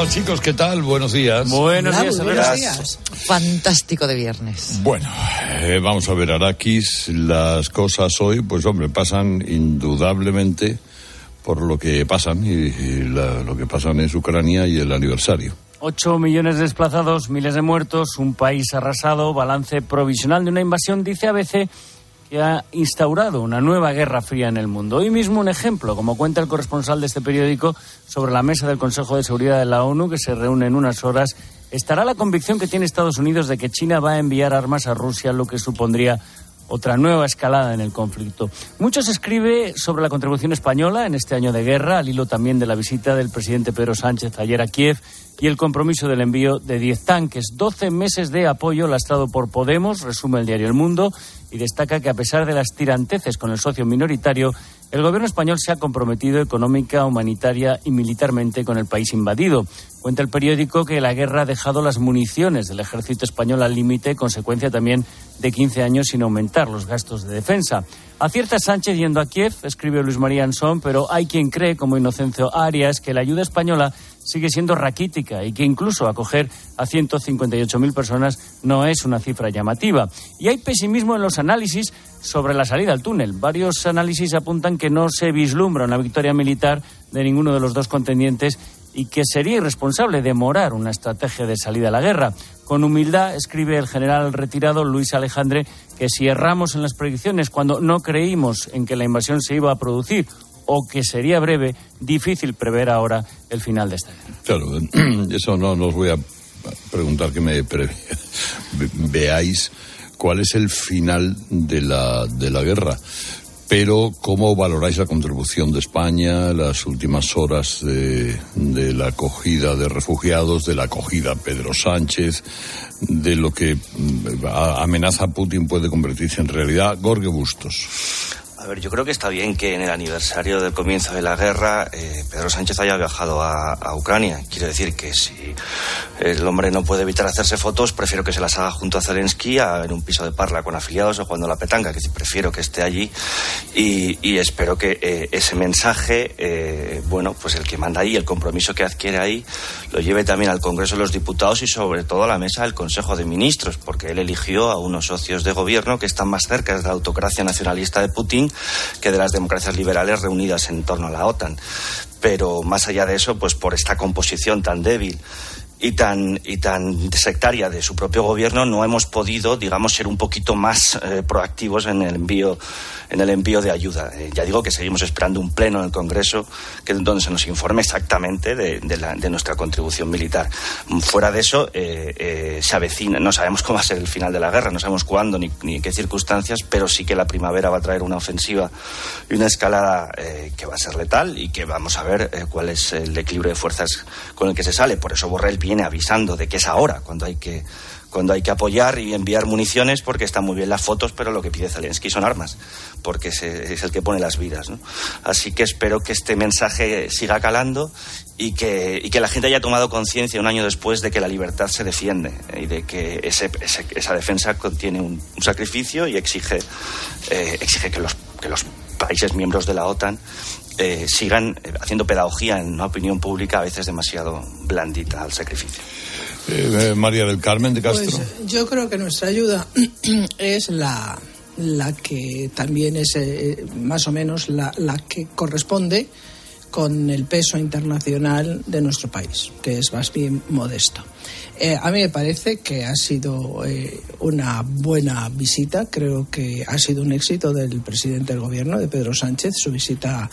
Hola chicos, ¿qué tal? Buenos días. Buenos días, buenos días. Fantástico de viernes. Bueno, eh, vamos a ver, Araquis, las cosas hoy, pues hombre, pasan indudablemente por lo que pasan, y, y la- lo que pasan es Ucrania y el aniversario. 8 millones de desplazados, miles de muertos, un país arrasado, balance provisional de una invasión, dice ABC, que ha instaurado una nueva guerra fría en el mundo. Hoy mismo un ejemplo, como cuenta el corresponsal de este periódico, sobre la mesa del Consejo de Seguridad de la ONU, que se reúne en unas horas, estará la convicción que tiene Estados Unidos de que China va a enviar armas a Rusia, lo que supondría otra nueva escalada en el conflicto. Mucho se escribe sobre la contribución española en este año de guerra, al hilo también de la visita del presidente Pedro Sánchez ayer a Kiev y el compromiso del envío de 10 tanques. 12 meses de apoyo lastrado por Podemos, resume el diario El Mundo, y destaca que a pesar de las tiranteces con el socio minoritario, el gobierno español se ha comprometido económica, humanitaria y militarmente con el país invadido. Cuenta el periódico que la guerra ha dejado las municiones del ejército español al límite, consecuencia también de 15 años sin aumentar los gastos de defensa. Acierta Sánchez yendo a Kiev, escribe Luis María Ansón, pero hay quien cree, como Inocencio Arias, que la ayuda española sigue siendo raquítica y que incluso acoger a 158.000 personas no es una cifra llamativa. Y hay pesimismo en los análisis sobre la salida al túnel. Varios análisis apuntan que no se vislumbra una victoria militar de ninguno de los dos contendientes y que sería irresponsable demorar una estrategia de salida a la guerra. Con humildad escribe el general retirado Luis Alejandre que si erramos en las predicciones cuando no creímos en que la invasión se iba a producir o que sería breve, difícil prever ahora el final de esta guerra. Claro, eso no, no os voy a preguntar que me veáis cuál es el final de la, de la guerra. Pero, ¿cómo valoráis la contribución de España, las últimas horas de, de la acogida de refugiados, de la acogida Pedro Sánchez, de lo que mm, amenaza a Putin puede convertirse en realidad? Gorge Bustos. Yo creo que está bien que en el aniversario del comienzo de la guerra eh, Pedro Sánchez haya viajado a, Ucrania. Quiero decir que si el hombre no puede evitar hacerse fotos, prefiero que se las haga junto a Zelensky a- en un piso de parla con afiliados o jugando a la petanca, que prefiero que esté allí y, y espero que eh, ese mensaje, eh, bueno, pues el que manda ahí, el compromiso que adquiere ahí, lo lleve también al Congreso de los Diputados y sobre todo a la mesa del Consejo de Ministros, porque él eligió a unos socios de gobierno que están más cerca de la autocracia nacionalista de Putin que de las democracias liberales reunidas en torno a la OTAN. Pero más allá de eso, pues por esta composición tan débil y tan, y tan sectaria de su propio gobierno, no hemos podido, digamos, ser un poquito más eh, proactivos en el envío, en el envío de ayuda. Eh, ya digo que seguimos esperando un pleno en el Congreso que, donde se nos informe exactamente de, de, nuestra contribución militar. Fuera de eso, eh, se avecina, no sabemos cómo va a ser el final de la guerra, no sabemos cuándo ni, ni en qué circunstancias, pero sí que la primavera va a traer una ofensiva y una escalada que va a ser letal y que vamos a ver cuál es el equilibrio de fuerzas con el que se sale. Por eso Borrell viene avisando de que es ahora cuando hay que cuando hay que apoyar y enviar municiones porque están muy bien las fotos, pero lo que pide Zelensky son armas, porque es, el que pone las vidas. Así que espero que este mensaje siga calando y que, y que la gente haya tomado conciencia un año después de que la libertad se defiende y de que ese, esa defensa contiene un, sacrificio y exige, eh, exige que los, que los países miembros de la OTAN eh, sigan eh, haciendo pedagogía en una opinión pública a veces demasiado blandita al sacrificio. Eh, María del Carmen de Castro. Pues, yo creo que nuestra ayuda es la, la que también es más o menos la, la, que corresponde con el peso internacional de nuestro país, que es más bien modesto. a mí me parece que ha sido una buena visita, creo que ha sido un éxito del presidente del gobierno, de Pedro Sánchez, su visita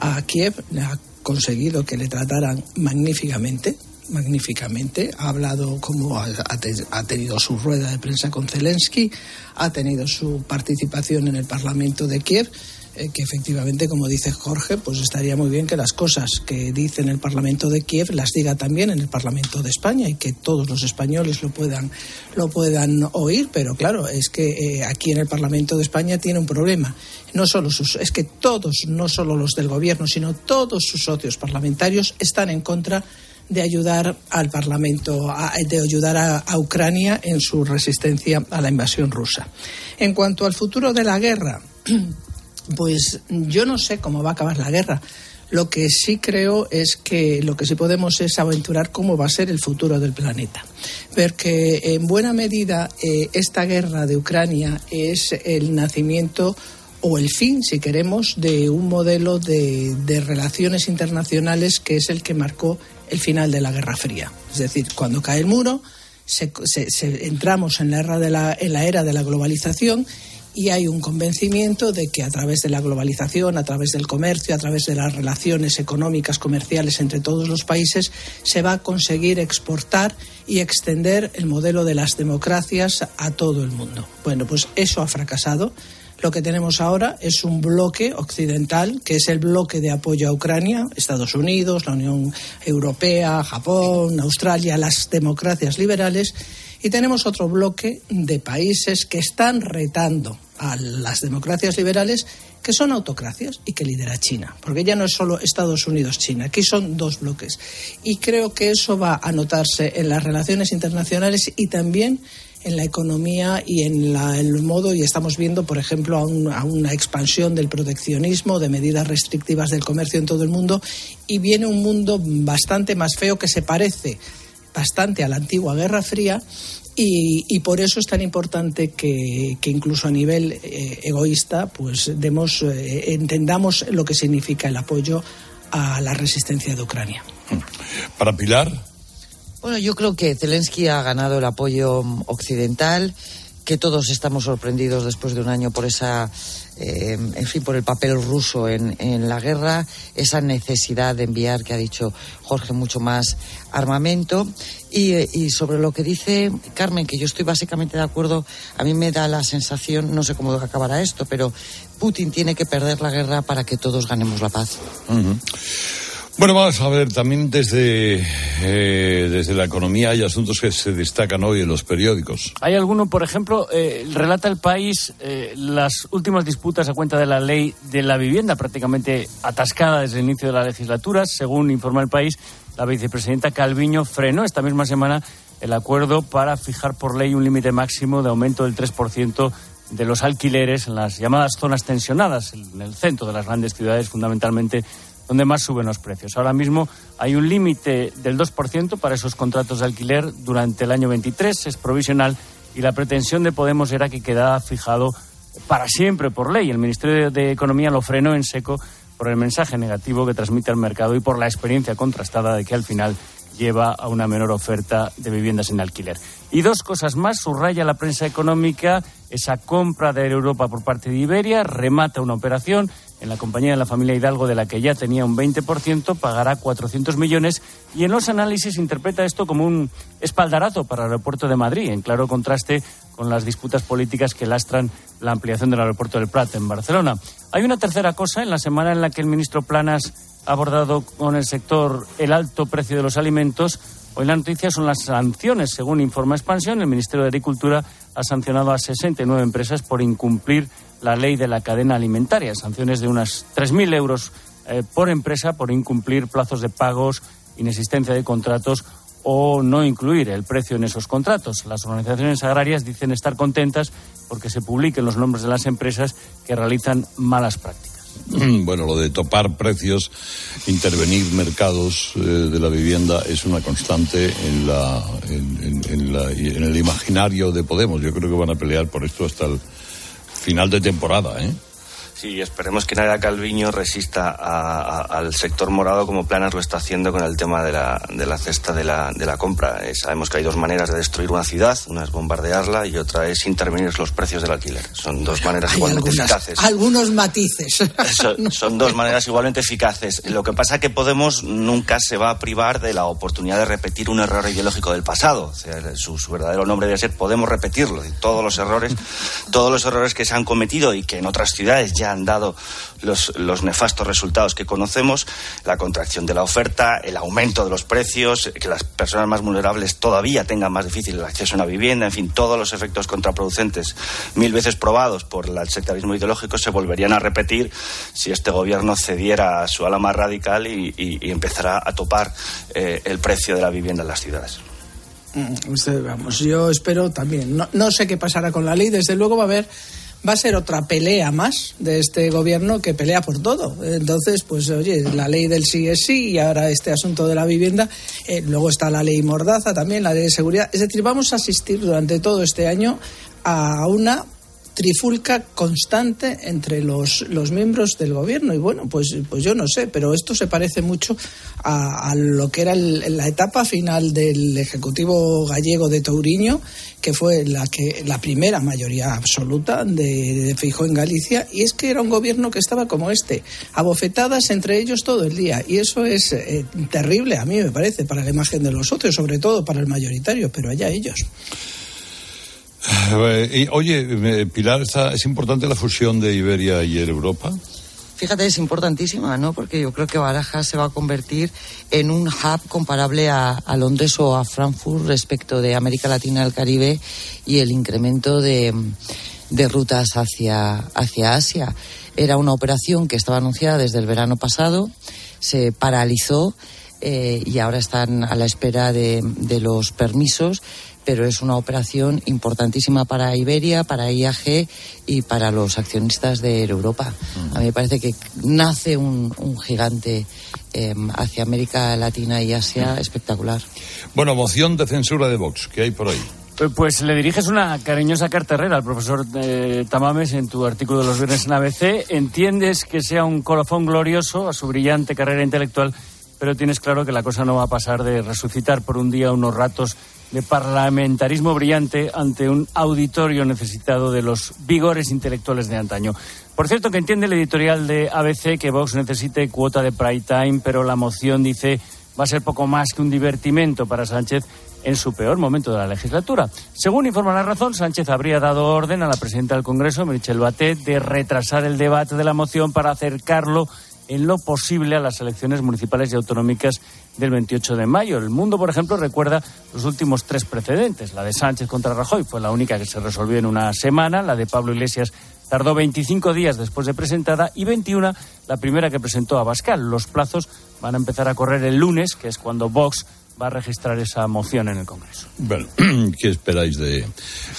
a Kiev, ha conseguido que le trataran magníficamente, magníficamente. Ha hablado como ha, tenido su rueda de prensa con Zelensky, ha tenido su participación en el Parlamento de Kiev que efectivamente, como dice Jorge, pues estaría muy bien que las cosas que dice en el Parlamento de Kiev las diga también en el Parlamento de España y que todos los españoles lo puedan, lo puedan oír, pero claro, es que eh, aquí en el Parlamento de España tiene un problema. No solo sus, es que todos, no solo los del Gobierno, sino todos sus socios parlamentarios están en contra de ayudar al Parlamento, de ayudar a, Ucrania en su resistencia a la invasión rusa. En cuanto al futuro de la guerra, Pues yo no sé cómo va a acabar la guerra. Lo que sí creo es que lo que sí podemos es aventurar cómo va a ser el futuro del planeta. Porque en buena medida eh, esta guerra de Ucrania es el nacimiento o el fin, si queremos, de un modelo de, relaciones internacionales que es el que marcó el final de la Guerra Fría. Es decir, cuando cae el muro, entramos en la, era de la, en la era de la globalización y hay un convencimiento de que a través de la globalización, a través del comercio, a través de las relaciones económicas, comerciales entre todos los países, se va a conseguir exportar y extender el modelo de las democracias a todo el mundo. Bueno, pues eso ha fracasado. Lo que tenemos ahora es un bloque occidental, que es el bloque de apoyo a Ucrania, Estados Unidos, la Unión Europea, Japón, Australia, las democracias liberales, y tenemos otro bloque de países que están retando a las democracias liberales que son autocracias y que lidera China, porque ya no es solo Estados Unidos-China, aquí son dos bloques. Y creo que eso va a notarse en las relaciones internacionales y también en la economía y en el modo, y estamos viendo, por ejemplo, a, una expansión del proteccionismo, de medidas restrictivas del comercio en todo el mundo, y viene un mundo bastante más feo que se parece bastante a la antigua Guerra Fría y, por eso es tan importante que, incluso a nivel eh, egoísta pues demos, eh, entendamos lo que significa el apoyo a la resistencia de Ucrania. Para Pilar. Bueno, yo creo que Zelensky ha ganado el apoyo occidental, que todos estamos sorprendidos después de un año por esa eh, en fin, por el papel ruso en, la guerra, esa necesidad de enviar, que ha dicho Jorge, mucho más armamento. Y, y, sobre lo que dice Carmen, que yo estoy básicamente de acuerdo, a mí me da la sensación, no sé cómo acabará esto, pero Putin tiene que perder la guerra para que todos ganemos la paz. Bueno, vamos a ver, también desde, eh, desde la economía hay asuntos que se destacan hoy en los periódicos. Hay alguno, por ejemplo, eh, relata el país eh, las últimas disputas a cuenta de la ley de la vivienda, prácticamente atascada desde el inicio de la legislatura. Según informa el país, la vicepresidenta Calviño frenó esta misma semana el acuerdo para fijar por ley un límite máximo de aumento del 3% de los alquileres en las llamadas zonas tensionadas, en el centro de las grandes ciudades, fundamentalmente donde más suben los precios. Ahora mismo hay un límite del 2% para esos contratos de alquiler durante el año 23, es provisional y la pretensión de Podemos era que quedara fijado para siempre por ley. El Ministerio de Economía lo frenó en seco por el mensaje negativo que transmite al mercado y por la experiencia contrastada de que al final lleva a una menor oferta de viviendas en alquiler. Y dos cosas más, subraya la prensa económica esa compra de Europa por parte de Iberia, remata una operación en la compañía de la familia Hidalgo de la que ya tenía un 20%, pagará 400 millones y en los análisis interpreta esto como un espaldarazo para el aeropuerto de Madrid, en claro contraste con las disputas políticas que lastran la ampliación del aeropuerto del Prat en Barcelona. Hay una tercera cosa, en la semana en la que el ministro Planas ha abordado con el sector el alto precio de los alimentos, Hoy la noticia son las sanciones. Según informa Expansión, el Ministerio de Agricultura ha sancionado a 69 empresas por incumplir la ley de la cadena alimentaria. Sanciones de unas 3.000 euros eh, por empresa por incumplir plazos de pagos, inexistencia de contratos o no incluir el precio en esos contratos. Las organizaciones agrarias dicen estar contentas porque se publiquen los nombres de las empresas que realizan malas prácticas. Bueno, lo de topar precios, intervenir mercados eh, de la vivienda es una constante en, la, en, la, en el imaginario de Podemos. Yo creo que van a pelear por esto hasta el final de temporada, ¿eh? Sí, esperemos que Nadia Calviño resista al sector morado como Planas lo está haciendo con el tema de la, de la cesta de la, de la compra. Eh, sabemos que hay dos maneras de destruir una ciudad, una es bombardearla y otra es intervenir los precios del alquiler. Son dos maneras igualmente eficaces. Algunos matices. Son, dos maneras igualmente eficaces. Lo que pasa es que Podemos nunca se va a privar de la oportunidad de repetir un error ideológico del pasado. O sea, su, su verdadero nombre debe ser Podemos repetirlo. Todos los errores, todos los errores que se han cometido y que en otras ciudades ya han dado los, nefastos resultados que conocemos, la contracción de la oferta, el aumento de los precios, que las personas más vulnerables todavía tengan más difícil el acceso a una vivienda, en fin, todos los efectos contraproducentes mil veces probados por el sectarismo ideológico se volverían a repetir si este gobierno cediera a su ala más radical y, empezara a topar eh, el precio de la vivienda en las ciudades. Mm, vamos, yo espero también. No sé qué pasará con la ley. Desde luego va a haber va a ser otra pelea más de este gobierno que pelea por todo. Entonces, pues oye, la ley del sí es sí y ahora este asunto de la vivienda, eh, luego está la ley Mordaza también, la ley de seguridad. Es decir, vamos a asistir durante todo este año a una trifulca constante entre los, los miembros del gobierno. Y bueno, pues, pues yo no sé, pero esto se parece mucho a, lo que era la etapa final del Ejecutivo gallego de Touriño, que fue la, que, la primera mayoría absoluta de, de en Galicia. Y es que era un gobierno que estaba como este, abofetadas entre ellos todo el día. Y eso es eh, terrible, a mí me parece, para la imagen de los socios, sobre todo para el mayoritario, pero allá ellos. Eh, oye, Pilar, ¿es importante la fusión de Iberia y Europa? Fíjate, es importantísima, ¿no? Porque yo creo que Barajas se va a convertir en un hub comparable a, Londres o a Frankfurt respecto de América Latina el Caribe y el incremento de, rutas hacia, hacia Asia. Era una operación que estaba anunciada desde el verano pasado, se paralizó eh, y ahora están a la espera de, de los permisos pero es una operación importantísima para Iberia, para IAG y para los accionistas de Europa. A mí me parece que nace un, gigante em, hacia América Latina y Asia espectacular. Bueno, moción de censura de Vox, ¿qué hay por ahí? Eh, pues le diriges una cariñosa carta al profesor eh, Tamames en tu artículo de los viernes en ABC. Entiendes que sea un colofón glorioso a su brillante carrera intelectual, pero tienes claro que la cosa no va a pasar de resucitar por un día unos ratos de parlamentarismo brillante ante un auditorio necesitado de los vigores intelectuales de antaño. Por cierto, que entiende el editorial de ABC que Vox necesite cuota de prime time, pero la moción dice va a ser poco más que un divertimento para Sánchez en su peor momento de la legislatura. Según informa la razón, Sánchez habría dado orden a la presidenta del Congreso, Michelle Batet, de retrasar el debate de la moción para acercarlo en lo posible a las elecciones municipales y autonómicas del 28 de mayo. El mundo, por ejemplo, recuerda los últimos tres precedentes. La de Sánchez contra Rajoy fue la única que se resolvió en una semana. La de Pablo Iglesias tardó 25 días después de presentada y 21 la primera que presentó a Bascal. Los plazos van a empezar a correr el lunes, que es cuando Vox va a registrar esa moción en el Congreso. Bueno, ¿qué esperáis de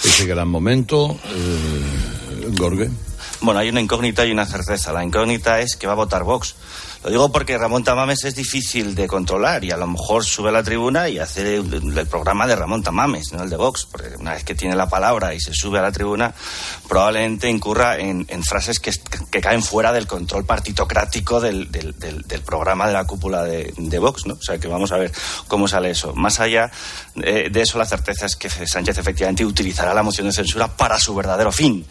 ese gran momento, eh, Gorge? Bueno, hay una incógnita y una certeza. La incógnita es que va a votar Vox. Lo digo porque Ramón Tamames es difícil de controlar y a lo mejor sube a la tribuna y hace el, programa de Ramón Tamames, no el de Vox, porque una vez que tiene la palabra y se sube a la tribuna, probablemente incurra en, frases que, caen fuera del control partitocrático del, programa de la cúpula de, Vox, ¿no? O sea que vamos a ver cómo sale eso. Más allá eh, de eso, la certeza es que Sánchez efectivamente utilizará la moción de censura para su verdadero fin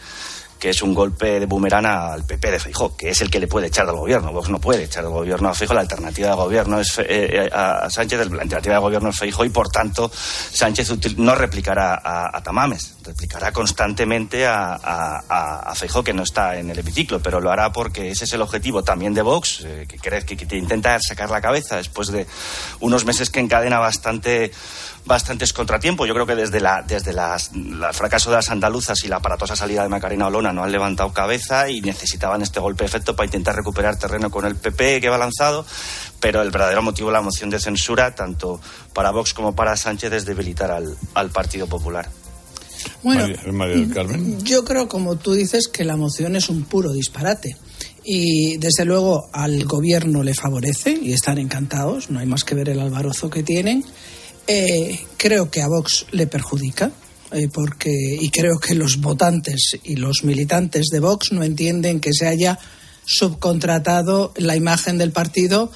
que es un golpe de boomerang al PP de Feijóo, que es el que le puede echar del gobierno. Vox no puede echar del gobierno a Feijóo, la alternativa de gobierno es eh, eh, a Sánchez, la alternativa de gobierno es Feijóo y por tanto Sánchez no replicará a, Tamames, replicará constantemente a, a, Feijóo que no está en el hemiciclo, pero lo hará porque ese es el objetivo también de Vox, eh, que, que, que intenta sacar la cabeza después de unos meses que encadena bastante bastantes contratiempos. Yo creo que desde, la, desde las, el fracaso de las andaluzas y la aparatosa salida de Macarena Olona no han levantado cabeza y necesitaban este golpe de efecto para intentar recuperar terreno con el PP que va lanzado. Pero el verdadero motivo de la moción de censura, tanto para Vox como para Sánchez, es debilitar al, al Partido Popular. Bueno, yo creo, como tú dices, que la moción es un puro disparate. Y desde luego al gobierno le favorece y están encantados, no hay más que ver el alborozo que tienen. Eh, creo que a Vox le perjudica. Eh, porque y creo que los votantes y los militantes de Vox no entienden que se haya subcontratado la imagen del partido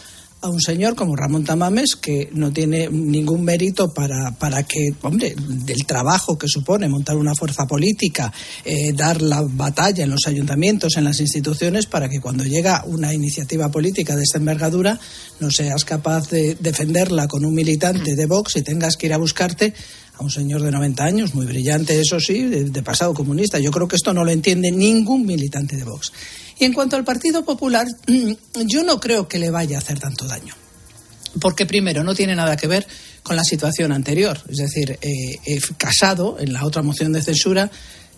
a un señor como Ramón Tamames que no tiene ningún mérito para, para que, hombre, del trabajo que supone montar una fuerza política, eh, dar la batalla en los ayuntamientos, en las instituciones, para que cuando llega una iniciativa política de esta envergadura no seas capaz de defenderla con un militante de Vox y tengas que ir a buscarte a un señor de 90 años, muy brillante, eso sí, de pasado comunista. Yo creo que esto no lo entiende ningún militante de Vox. Y en cuanto al Partido Popular, yo no creo que le vaya a hacer tanto daño. Porque primero, no tiene nada que ver con la situación anterior. Es decir, eh, eh, Casado, en la otra moción de censura,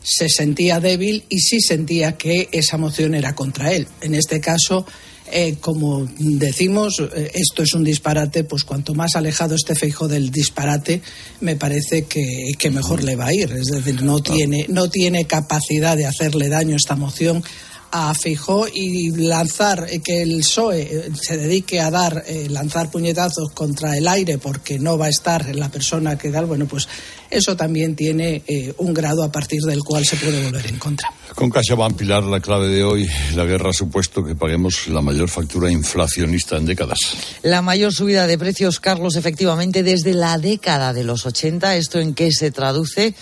se sentía débil y sí sentía que esa moción era contra él. En este caso, eh, como decimos, esto es un disparate, pues cuanto más alejado esté Feijo del disparate, me parece que, que, mejor le va a ir. Es decir, no tiene, no tiene capacidad de hacerle daño esta moción a Fijó y lanzar, eh, que el PSOE eh, se dedique a dar, eh, lanzar puñetazos contra el aire porque no va a estar la persona que da, bueno, pues eso también tiene un grado a partir del cual se puede volver en contra. Con CaixaBank, Pilar, la clave de hoy, la guerra ha supuesto que paguemos la mayor factura inflacionista en décadas. La mayor subida de precios, Carlos, efectivamente, desde la década de los 80. ¿Esto en qué se traduce?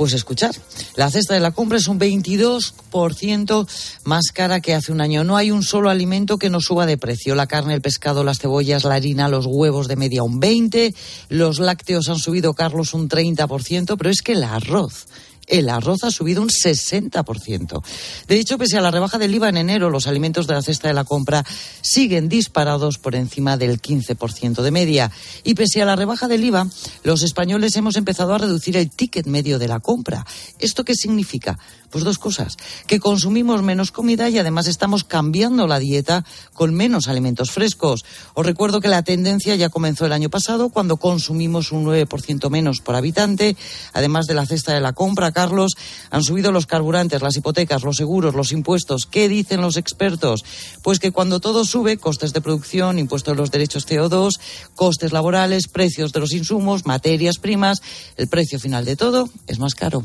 Pues escuchar. La cesta de la compra es un 22% más cara que hace un año. No hay un solo alimento que no suba de precio. La carne, el pescado, las cebollas, la harina, los huevos de media un 20%, los lácteos han subido, Carlos, un 30%, pero es que el arroz el arroz ha subido un 60%. De hecho, pese a la rebaja del IVA en enero, los alimentos de la cesta de la compra siguen disparados por encima del 15% de media. Y pese a la rebaja del IVA, los españoles hemos empezado a reducir el ticket medio de la compra. ¿Esto qué significa? Pues dos cosas, que consumimos menos comida y además estamos cambiando la dieta con menos alimentos frescos. Os recuerdo que la tendencia ya comenzó el año pasado cuando consumimos un 9% menos por habitante, además de la cesta de la compra, Carlos, han subido los carburantes, las hipotecas, los seguros, los impuestos. ¿Qué dicen los expertos? Pues que cuando todo sube, costes de producción, impuestos de los derechos CO2, costes laborales, precios de los insumos, materias primas, el precio final de todo es más caro.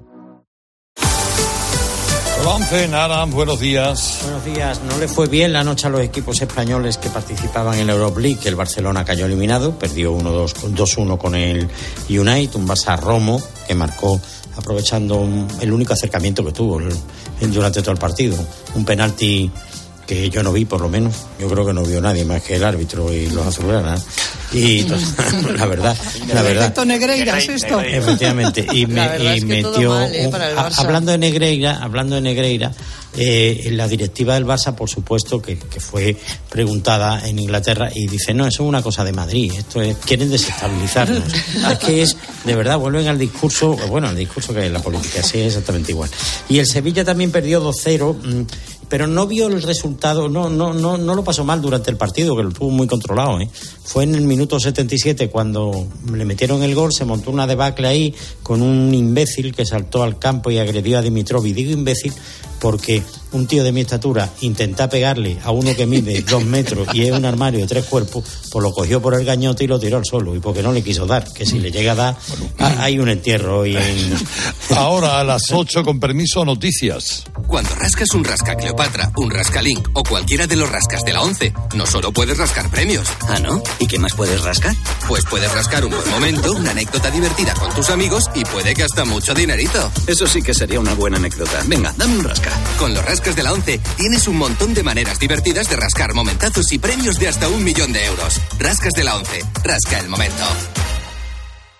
Lance, Nara, buenos días. Buenos días. No le fue bien la noche a los equipos españoles que participaban en la Europa League. El Barcelona cayó eliminado, perdió 1-2 con el United, un Barça Romo que marcó aprovechando el único acercamiento que tuvo durante todo el partido. Un penalti que yo no vi, por lo menos. Yo creo que no vio nadie más que el árbitro y los azulgranas. Y la verdad, la verdad. Negreira, ¿es esto? Efectivamente. Y, me, y metió. hablando de Negreira, hablando de Negreira, Eh, la directiva del Barça, por supuesto, que, fue preguntada en Inglaterra y dice, no, eso es una cosa de Madrid, esto es, quieren desestabilizarnos. es que es, de verdad, vuelven al discurso, bueno, al discurso que la política, sí, es exactamente igual. Y el Sevilla también perdió 2-0 mm, pero no vio el resultado, no, no, no, no lo pasó mal durante el partido, que lo tuvo muy controlado. ¿eh? Fue en el minuto 77 cuando le metieron el gol, se montó una debacle ahí con un imbécil que saltó al campo y agredió a Dimitrov. Y digo imbécil porque un tío de mi estatura intenta pegarle a uno que mide dos metros y es un armario de tres cuerpos, pues lo cogió por el gañote y lo tiró al suelo. Y porque no le quiso dar, que si le llega a dar, hay un entierro. Y Ahora a las ocho, con permiso, noticias. Cuando rascas un rasca Cleopatra, un rasca Link o cualquiera de los rascas de la once, no solo puedes rascar premios. Ah, ¿no? ¿Y qué más puedes rascar? Pues puedes rascar un buen momento, una anécdota divertida con tus amigos y puede que hasta mucho dinerito. Eso sí que sería una buena anécdota. Venga, dame un rasca. Con los rascas de la 11 tienes un montón de maneras divertidas de rascar momentazos y premios de hasta un millón de euros. Rascas de la 11. Rasca el momento.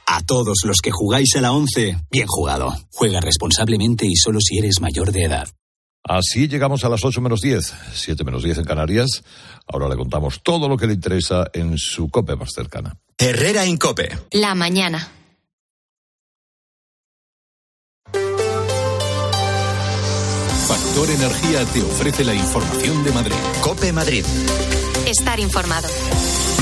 A todos los que jugáis a la 11, bien jugado. Juega responsablemente y solo si eres mayor de edad. Así llegamos a las 8 menos 10, 7 menos 10 en Canarias. Ahora le contamos todo lo que le interesa en su COPE más cercana. Herrera en COPE. La mañana. Factor Energía te ofrece la información de Madrid. Cope Madrid. Estar informado.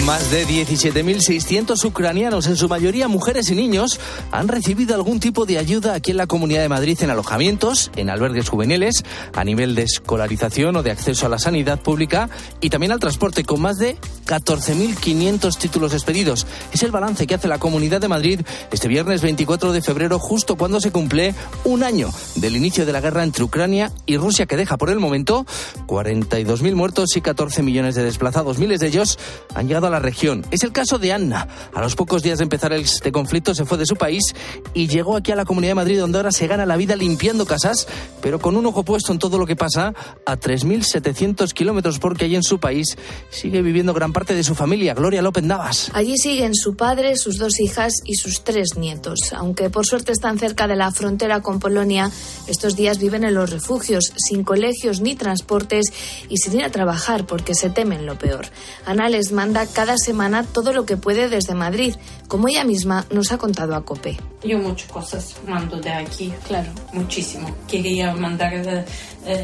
Más de 17.600 ucranianos, en su mayoría mujeres y niños, han recibido algún tipo de ayuda aquí en la Comunidad de Madrid en alojamientos, en albergues juveniles, a nivel de escolarización o de acceso a la sanidad pública y también al transporte, con más de 14.500 títulos expedidos. Es el balance que hace la Comunidad de Madrid este viernes 24 de febrero, justo cuando se cumple un año del inicio de la guerra entre Ucrania y Rusia, que deja por el momento 42.000 muertos y 14 millones de desplazados. Miles de ellos han llegado a la región. Es el caso de Anna. A los pocos días de empezar este conflicto se fue de su país y llegó aquí a la Comunidad de Madrid donde ahora se gana la vida limpiando casas, pero con un ojo puesto en todo lo que pasa a 3.700 kilómetros porque allí en su país sigue viviendo gran parte de su familia. Gloria López Navas. Allí siguen su padre, sus dos hijas y sus tres nietos. Aunque por suerte están cerca de la frontera con Polonia, estos días viven en los refugios, sin colegios ni transportes y sin ir a trabajar porque se temen lo peor. Ana les manda cada semana todo lo que puede desde Madrid, como ella misma nos ha contado a COPE. Yo muchas cosas mando de aquí, claro, muchísimo. Quería mandar eh,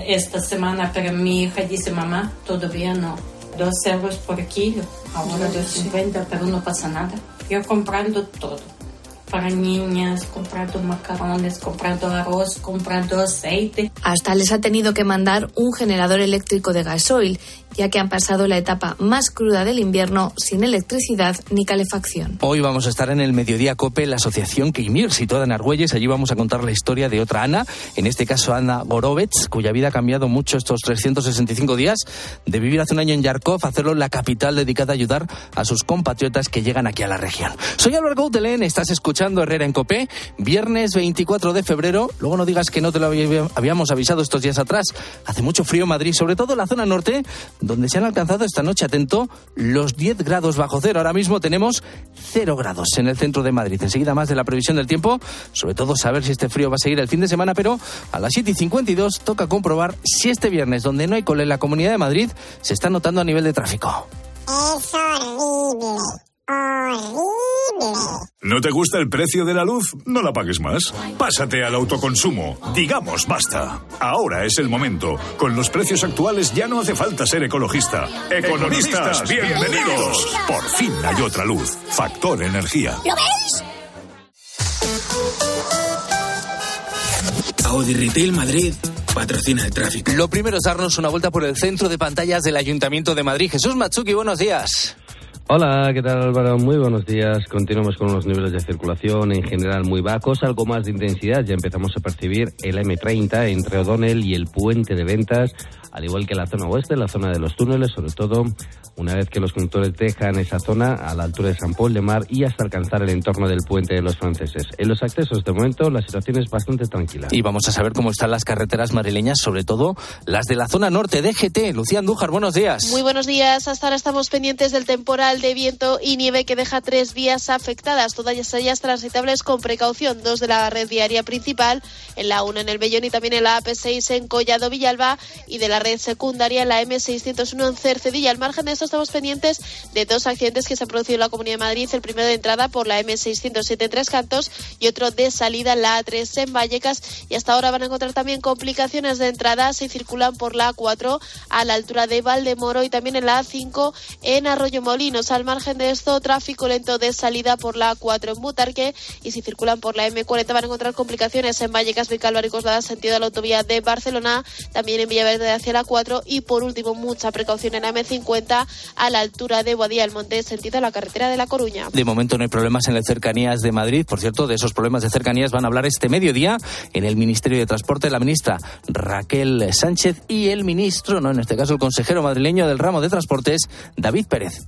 esta semana, pero mi hija dice, mamá, todavía no. Dos euros por kilo, ahora 2.50, pero no pasa nada. Yo comprando todo para niñas, comprando macarrones, comprando arroz, comprando aceite. Hasta les ha tenido que mandar un generador eléctrico de gasoil ya que han pasado la etapa más cruda del invierno sin electricidad ni calefacción. Hoy vamos a estar en el Mediodía COPE, la asociación Keimir, situada en Argüelles. Allí vamos a contar la historia de otra Ana, en este caso Ana Gorovets, cuya vida ha cambiado mucho estos 365 días, de vivir hace un año en Yarkov, hacerlo la capital dedicada a ayudar a sus compatriotas que llegan aquí a la región. Soy Álvaro Gautelén, estás escuchando Herrera en COPE, viernes 24 de febrero. Luego no digas que no te lo habíamos avisado estos días atrás. Hace mucho frío en Madrid, sobre todo en la zona norte, donde se han alcanzado esta noche, atento, los 10 grados bajo cero. Ahora mismo tenemos 0 grados en el centro de Madrid. Enseguida más de la previsión del tiempo, sobre todo saber si este frío va a seguir el fin de semana, pero a las 7 y 52 toca comprobar si este viernes, donde no hay cole en la Comunidad de Madrid, se está notando a nivel de tráfico. Es horrible. ¿No te gusta el precio de la luz? No la pagues más. Pásate al autoconsumo. Digamos basta. Ahora es el momento. Con los precios actuales ya no hace falta ser ecologista. Economistas, bienvenidos. Por fin hay otra luz. Factor energía. ¿Lo veis? Audi Retail Madrid patrocina el tráfico. Lo primero es darnos una vuelta por el centro de pantallas del Ayuntamiento de Madrid. Jesús Matsuki, buenos días. Hola, ¿qué tal Álvaro? Muy buenos días. Continuamos con unos niveles de circulación en general muy bajos, algo más de intensidad. Ya empezamos a percibir el M30 entre O'Donnell y el puente de ventas, al igual que la zona oeste, la zona de los túneles, sobre todo una vez que los conductores dejan esa zona a la altura de San Paul de Mar y hasta alcanzar el entorno del puente de los franceses. En los accesos de momento la situación es bastante tranquila. Y vamos a saber cómo están las carreteras madrileñas, sobre todo las de la zona norte de GT. Lucía Andújar, buenos días. Muy buenos días. Hasta ahora estamos pendientes del temporal temporal de viento y nieve que deja tres vías afectadas, todas ellas transitables con precaución, dos de la red viaria principal, en la 1 en el Bellón y también en la AP6 en Collado Villalba y de la red secundaria en la M601 en Cercedilla. Al margen de esto estamos pendientes de dos accidentes que se han producido en la Comunidad de Madrid, el primero de entrada por la M607 en Tres Cantos y otro de salida en la A3 en Vallecas. Y hasta ahora van a encontrar también complicaciones de entrada. Si circulan por la A4 a la altura de Valdemoro y también en la A5 en Arroyo Molinos. Al margen de esto, tráfico lento de salida por la A4 en Butarque y si circulan por la M40 van a encontrar complicaciones en Vallecas, Vicálvaro y Coslada, sentido de la autovía de Barcelona, también en Villaverde hacia la 4 y por último mucha precaución en la M50 a la altura de Boadía del Monte, sentido a la carretera de La Coruña. De momento no hay problemas en las cercanías de Madrid. Por cierto, de esos problemas de cercanías van a hablar este mediodía en el Ministerio de Transporte la ministra Raquel Sánchez y el ministro, no en este caso el consejero madrileño del ramo de transportes, David Pérez.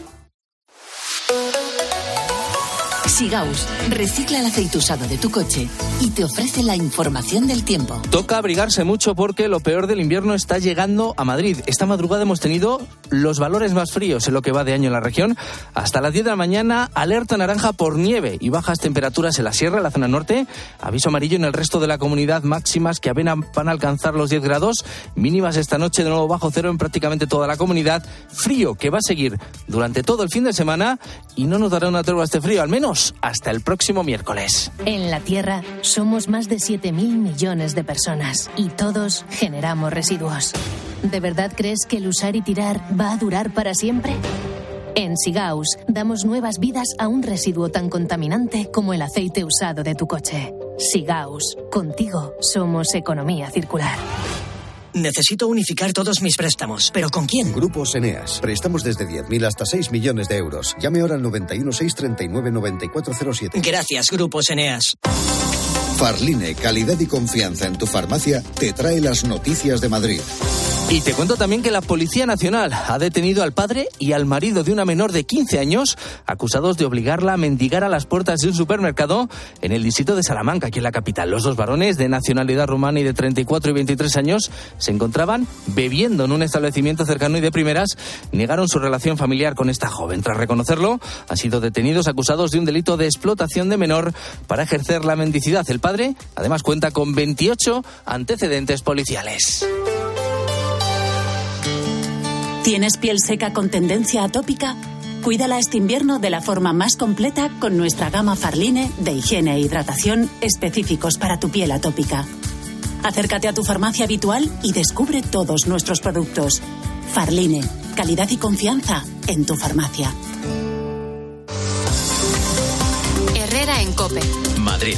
Sigaus recicla el aceite usado de tu coche y te ofrece la información del tiempo. Toca abrigarse mucho porque lo peor del invierno está llegando a Madrid. Esta madrugada hemos tenido los valores más fríos en lo que va de año en la región. Hasta las 10 de la mañana, alerta naranja por nieve y bajas temperaturas en la sierra, en la zona norte. Aviso amarillo en el resto de la comunidad, máximas que apenas van a alcanzar los 10 grados. Mínimas esta noche de nuevo bajo cero en prácticamente toda la comunidad. Frío que va a seguir durante todo el fin de semana y no nos dará una tregua este frío, al menos hasta el próximo miércoles. En la Tierra somos más de 7.000 millones de personas y todos generamos residuos. ¿De verdad crees que el usar y tirar va a durar para siempre? En Sigaus damos nuevas vidas a un residuo tan contaminante como el aceite usado de tu coche. Sigaus, contigo somos economía circular. Necesito unificar todos mis préstamos, pero ¿con quién? Grupos Eneas. Prestamos desde 10.000 hasta 6 millones de euros. Llame ahora al 91 639 9407. Gracias, Grupos Eneas. Farline, calidad y confianza en tu farmacia, te trae las noticias de Madrid. Y te cuento también que la Policía Nacional ha detenido al padre y al marido de una menor de 15 años acusados de obligarla a mendigar a las puertas de un supermercado en el distrito de Salamanca, aquí en la capital. Los dos varones de nacionalidad rumana y de 34 y 23 años se encontraban bebiendo en un establecimiento cercano y de primeras negaron su relación familiar con esta joven. Tras reconocerlo, han sido detenidos acusados de un delito de explotación de menor para ejercer la mendicidad. El padre, además, cuenta con 28 antecedentes policiales. ¿Tienes piel seca con tendencia atópica? Cuídala este invierno de la forma más completa con nuestra gama Farline de higiene e hidratación específicos para tu piel atópica. Acércate a tu farmacia habitual y descubre todos nuestros productos. Farline, calidad y confianza en tu farmacia. Herrera en Cope. Madrid.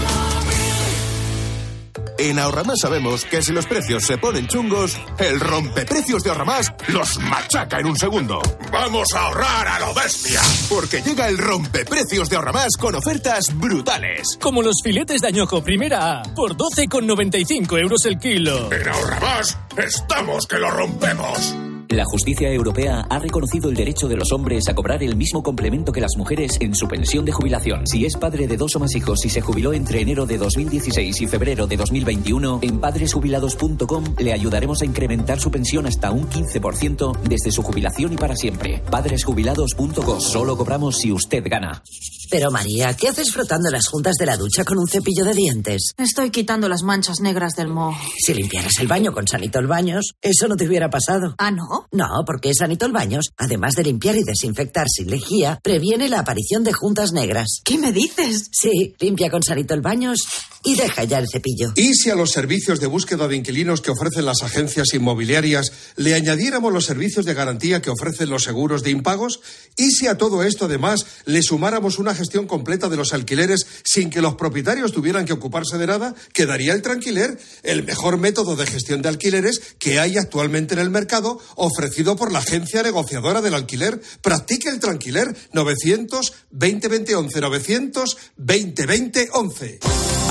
En Ahorramás sabemos que si los precios se ponen chungos, el rompeprecios de Ahorramás los machaca en un segundo. ¡Vamos a ahorrar a lo bestia! Porque llega el rompeprecios de Ahorramás con ofertas brutales. Como los filetes de añojo primera A, por 12,95 euros el kilo. En Ahorramás estamos que lo rompemos. La justicia europea ha reconocido el derecho de los hombres a cobrar el mismo complemento que las mujeres en su pensión de jubilación. Si es padre de dos o más hijos y se jubiló entre enero de 2016 y febrero de 2021, en padresjubilados.com le ayudaremos a incrementar su pensión hasta un 15% desde su jubilación y para siempre. Padresjubilados.com. Solo cobramos si usted gana. Pero María, ¿qué haces frotando las juntas de la ducha con un cepillo de dientes? Estoy quitando las manchas negras del moho. Si limpiaras el baño con Sanitol Baños, eso no te hubiera pasado. ¿Ah, no? No, porque Sanitol Baños, además de limpiar y desinfectar sin lejía, previene la aparición de juntas negras. ¿Qué me dices? Sí, limpia con Sanitol Baños y deja ya el cepillo. ¿Y si a los servicios de búsqueda de inquilinos que ofrecen las agencias inmobiliarias le añadiéramos los servicios de garantía que ofrecen los seguros de impagos? ¿Y si a todo esto además le sumáramos una gestión completa de los alquileres sin que los propietarios tuvieran que ocuparse de nada? Quedaría el tranquiler, el mejor método de gestión de alquileres que hay actualmente en el mercado, ofrecido por la agencia negociadora del alquiler. Practique el tranquiler 900 2020 11 900 2020 11.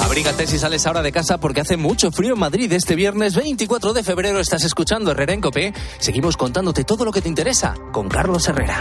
Abrígate si sales ahora de casa porque hace mucho frío en Madrid. Este viernes 24 de febrero estás escuchando Herrera en Copé. Seguimos contándote todo lo que te interesa con Carlos Herrera.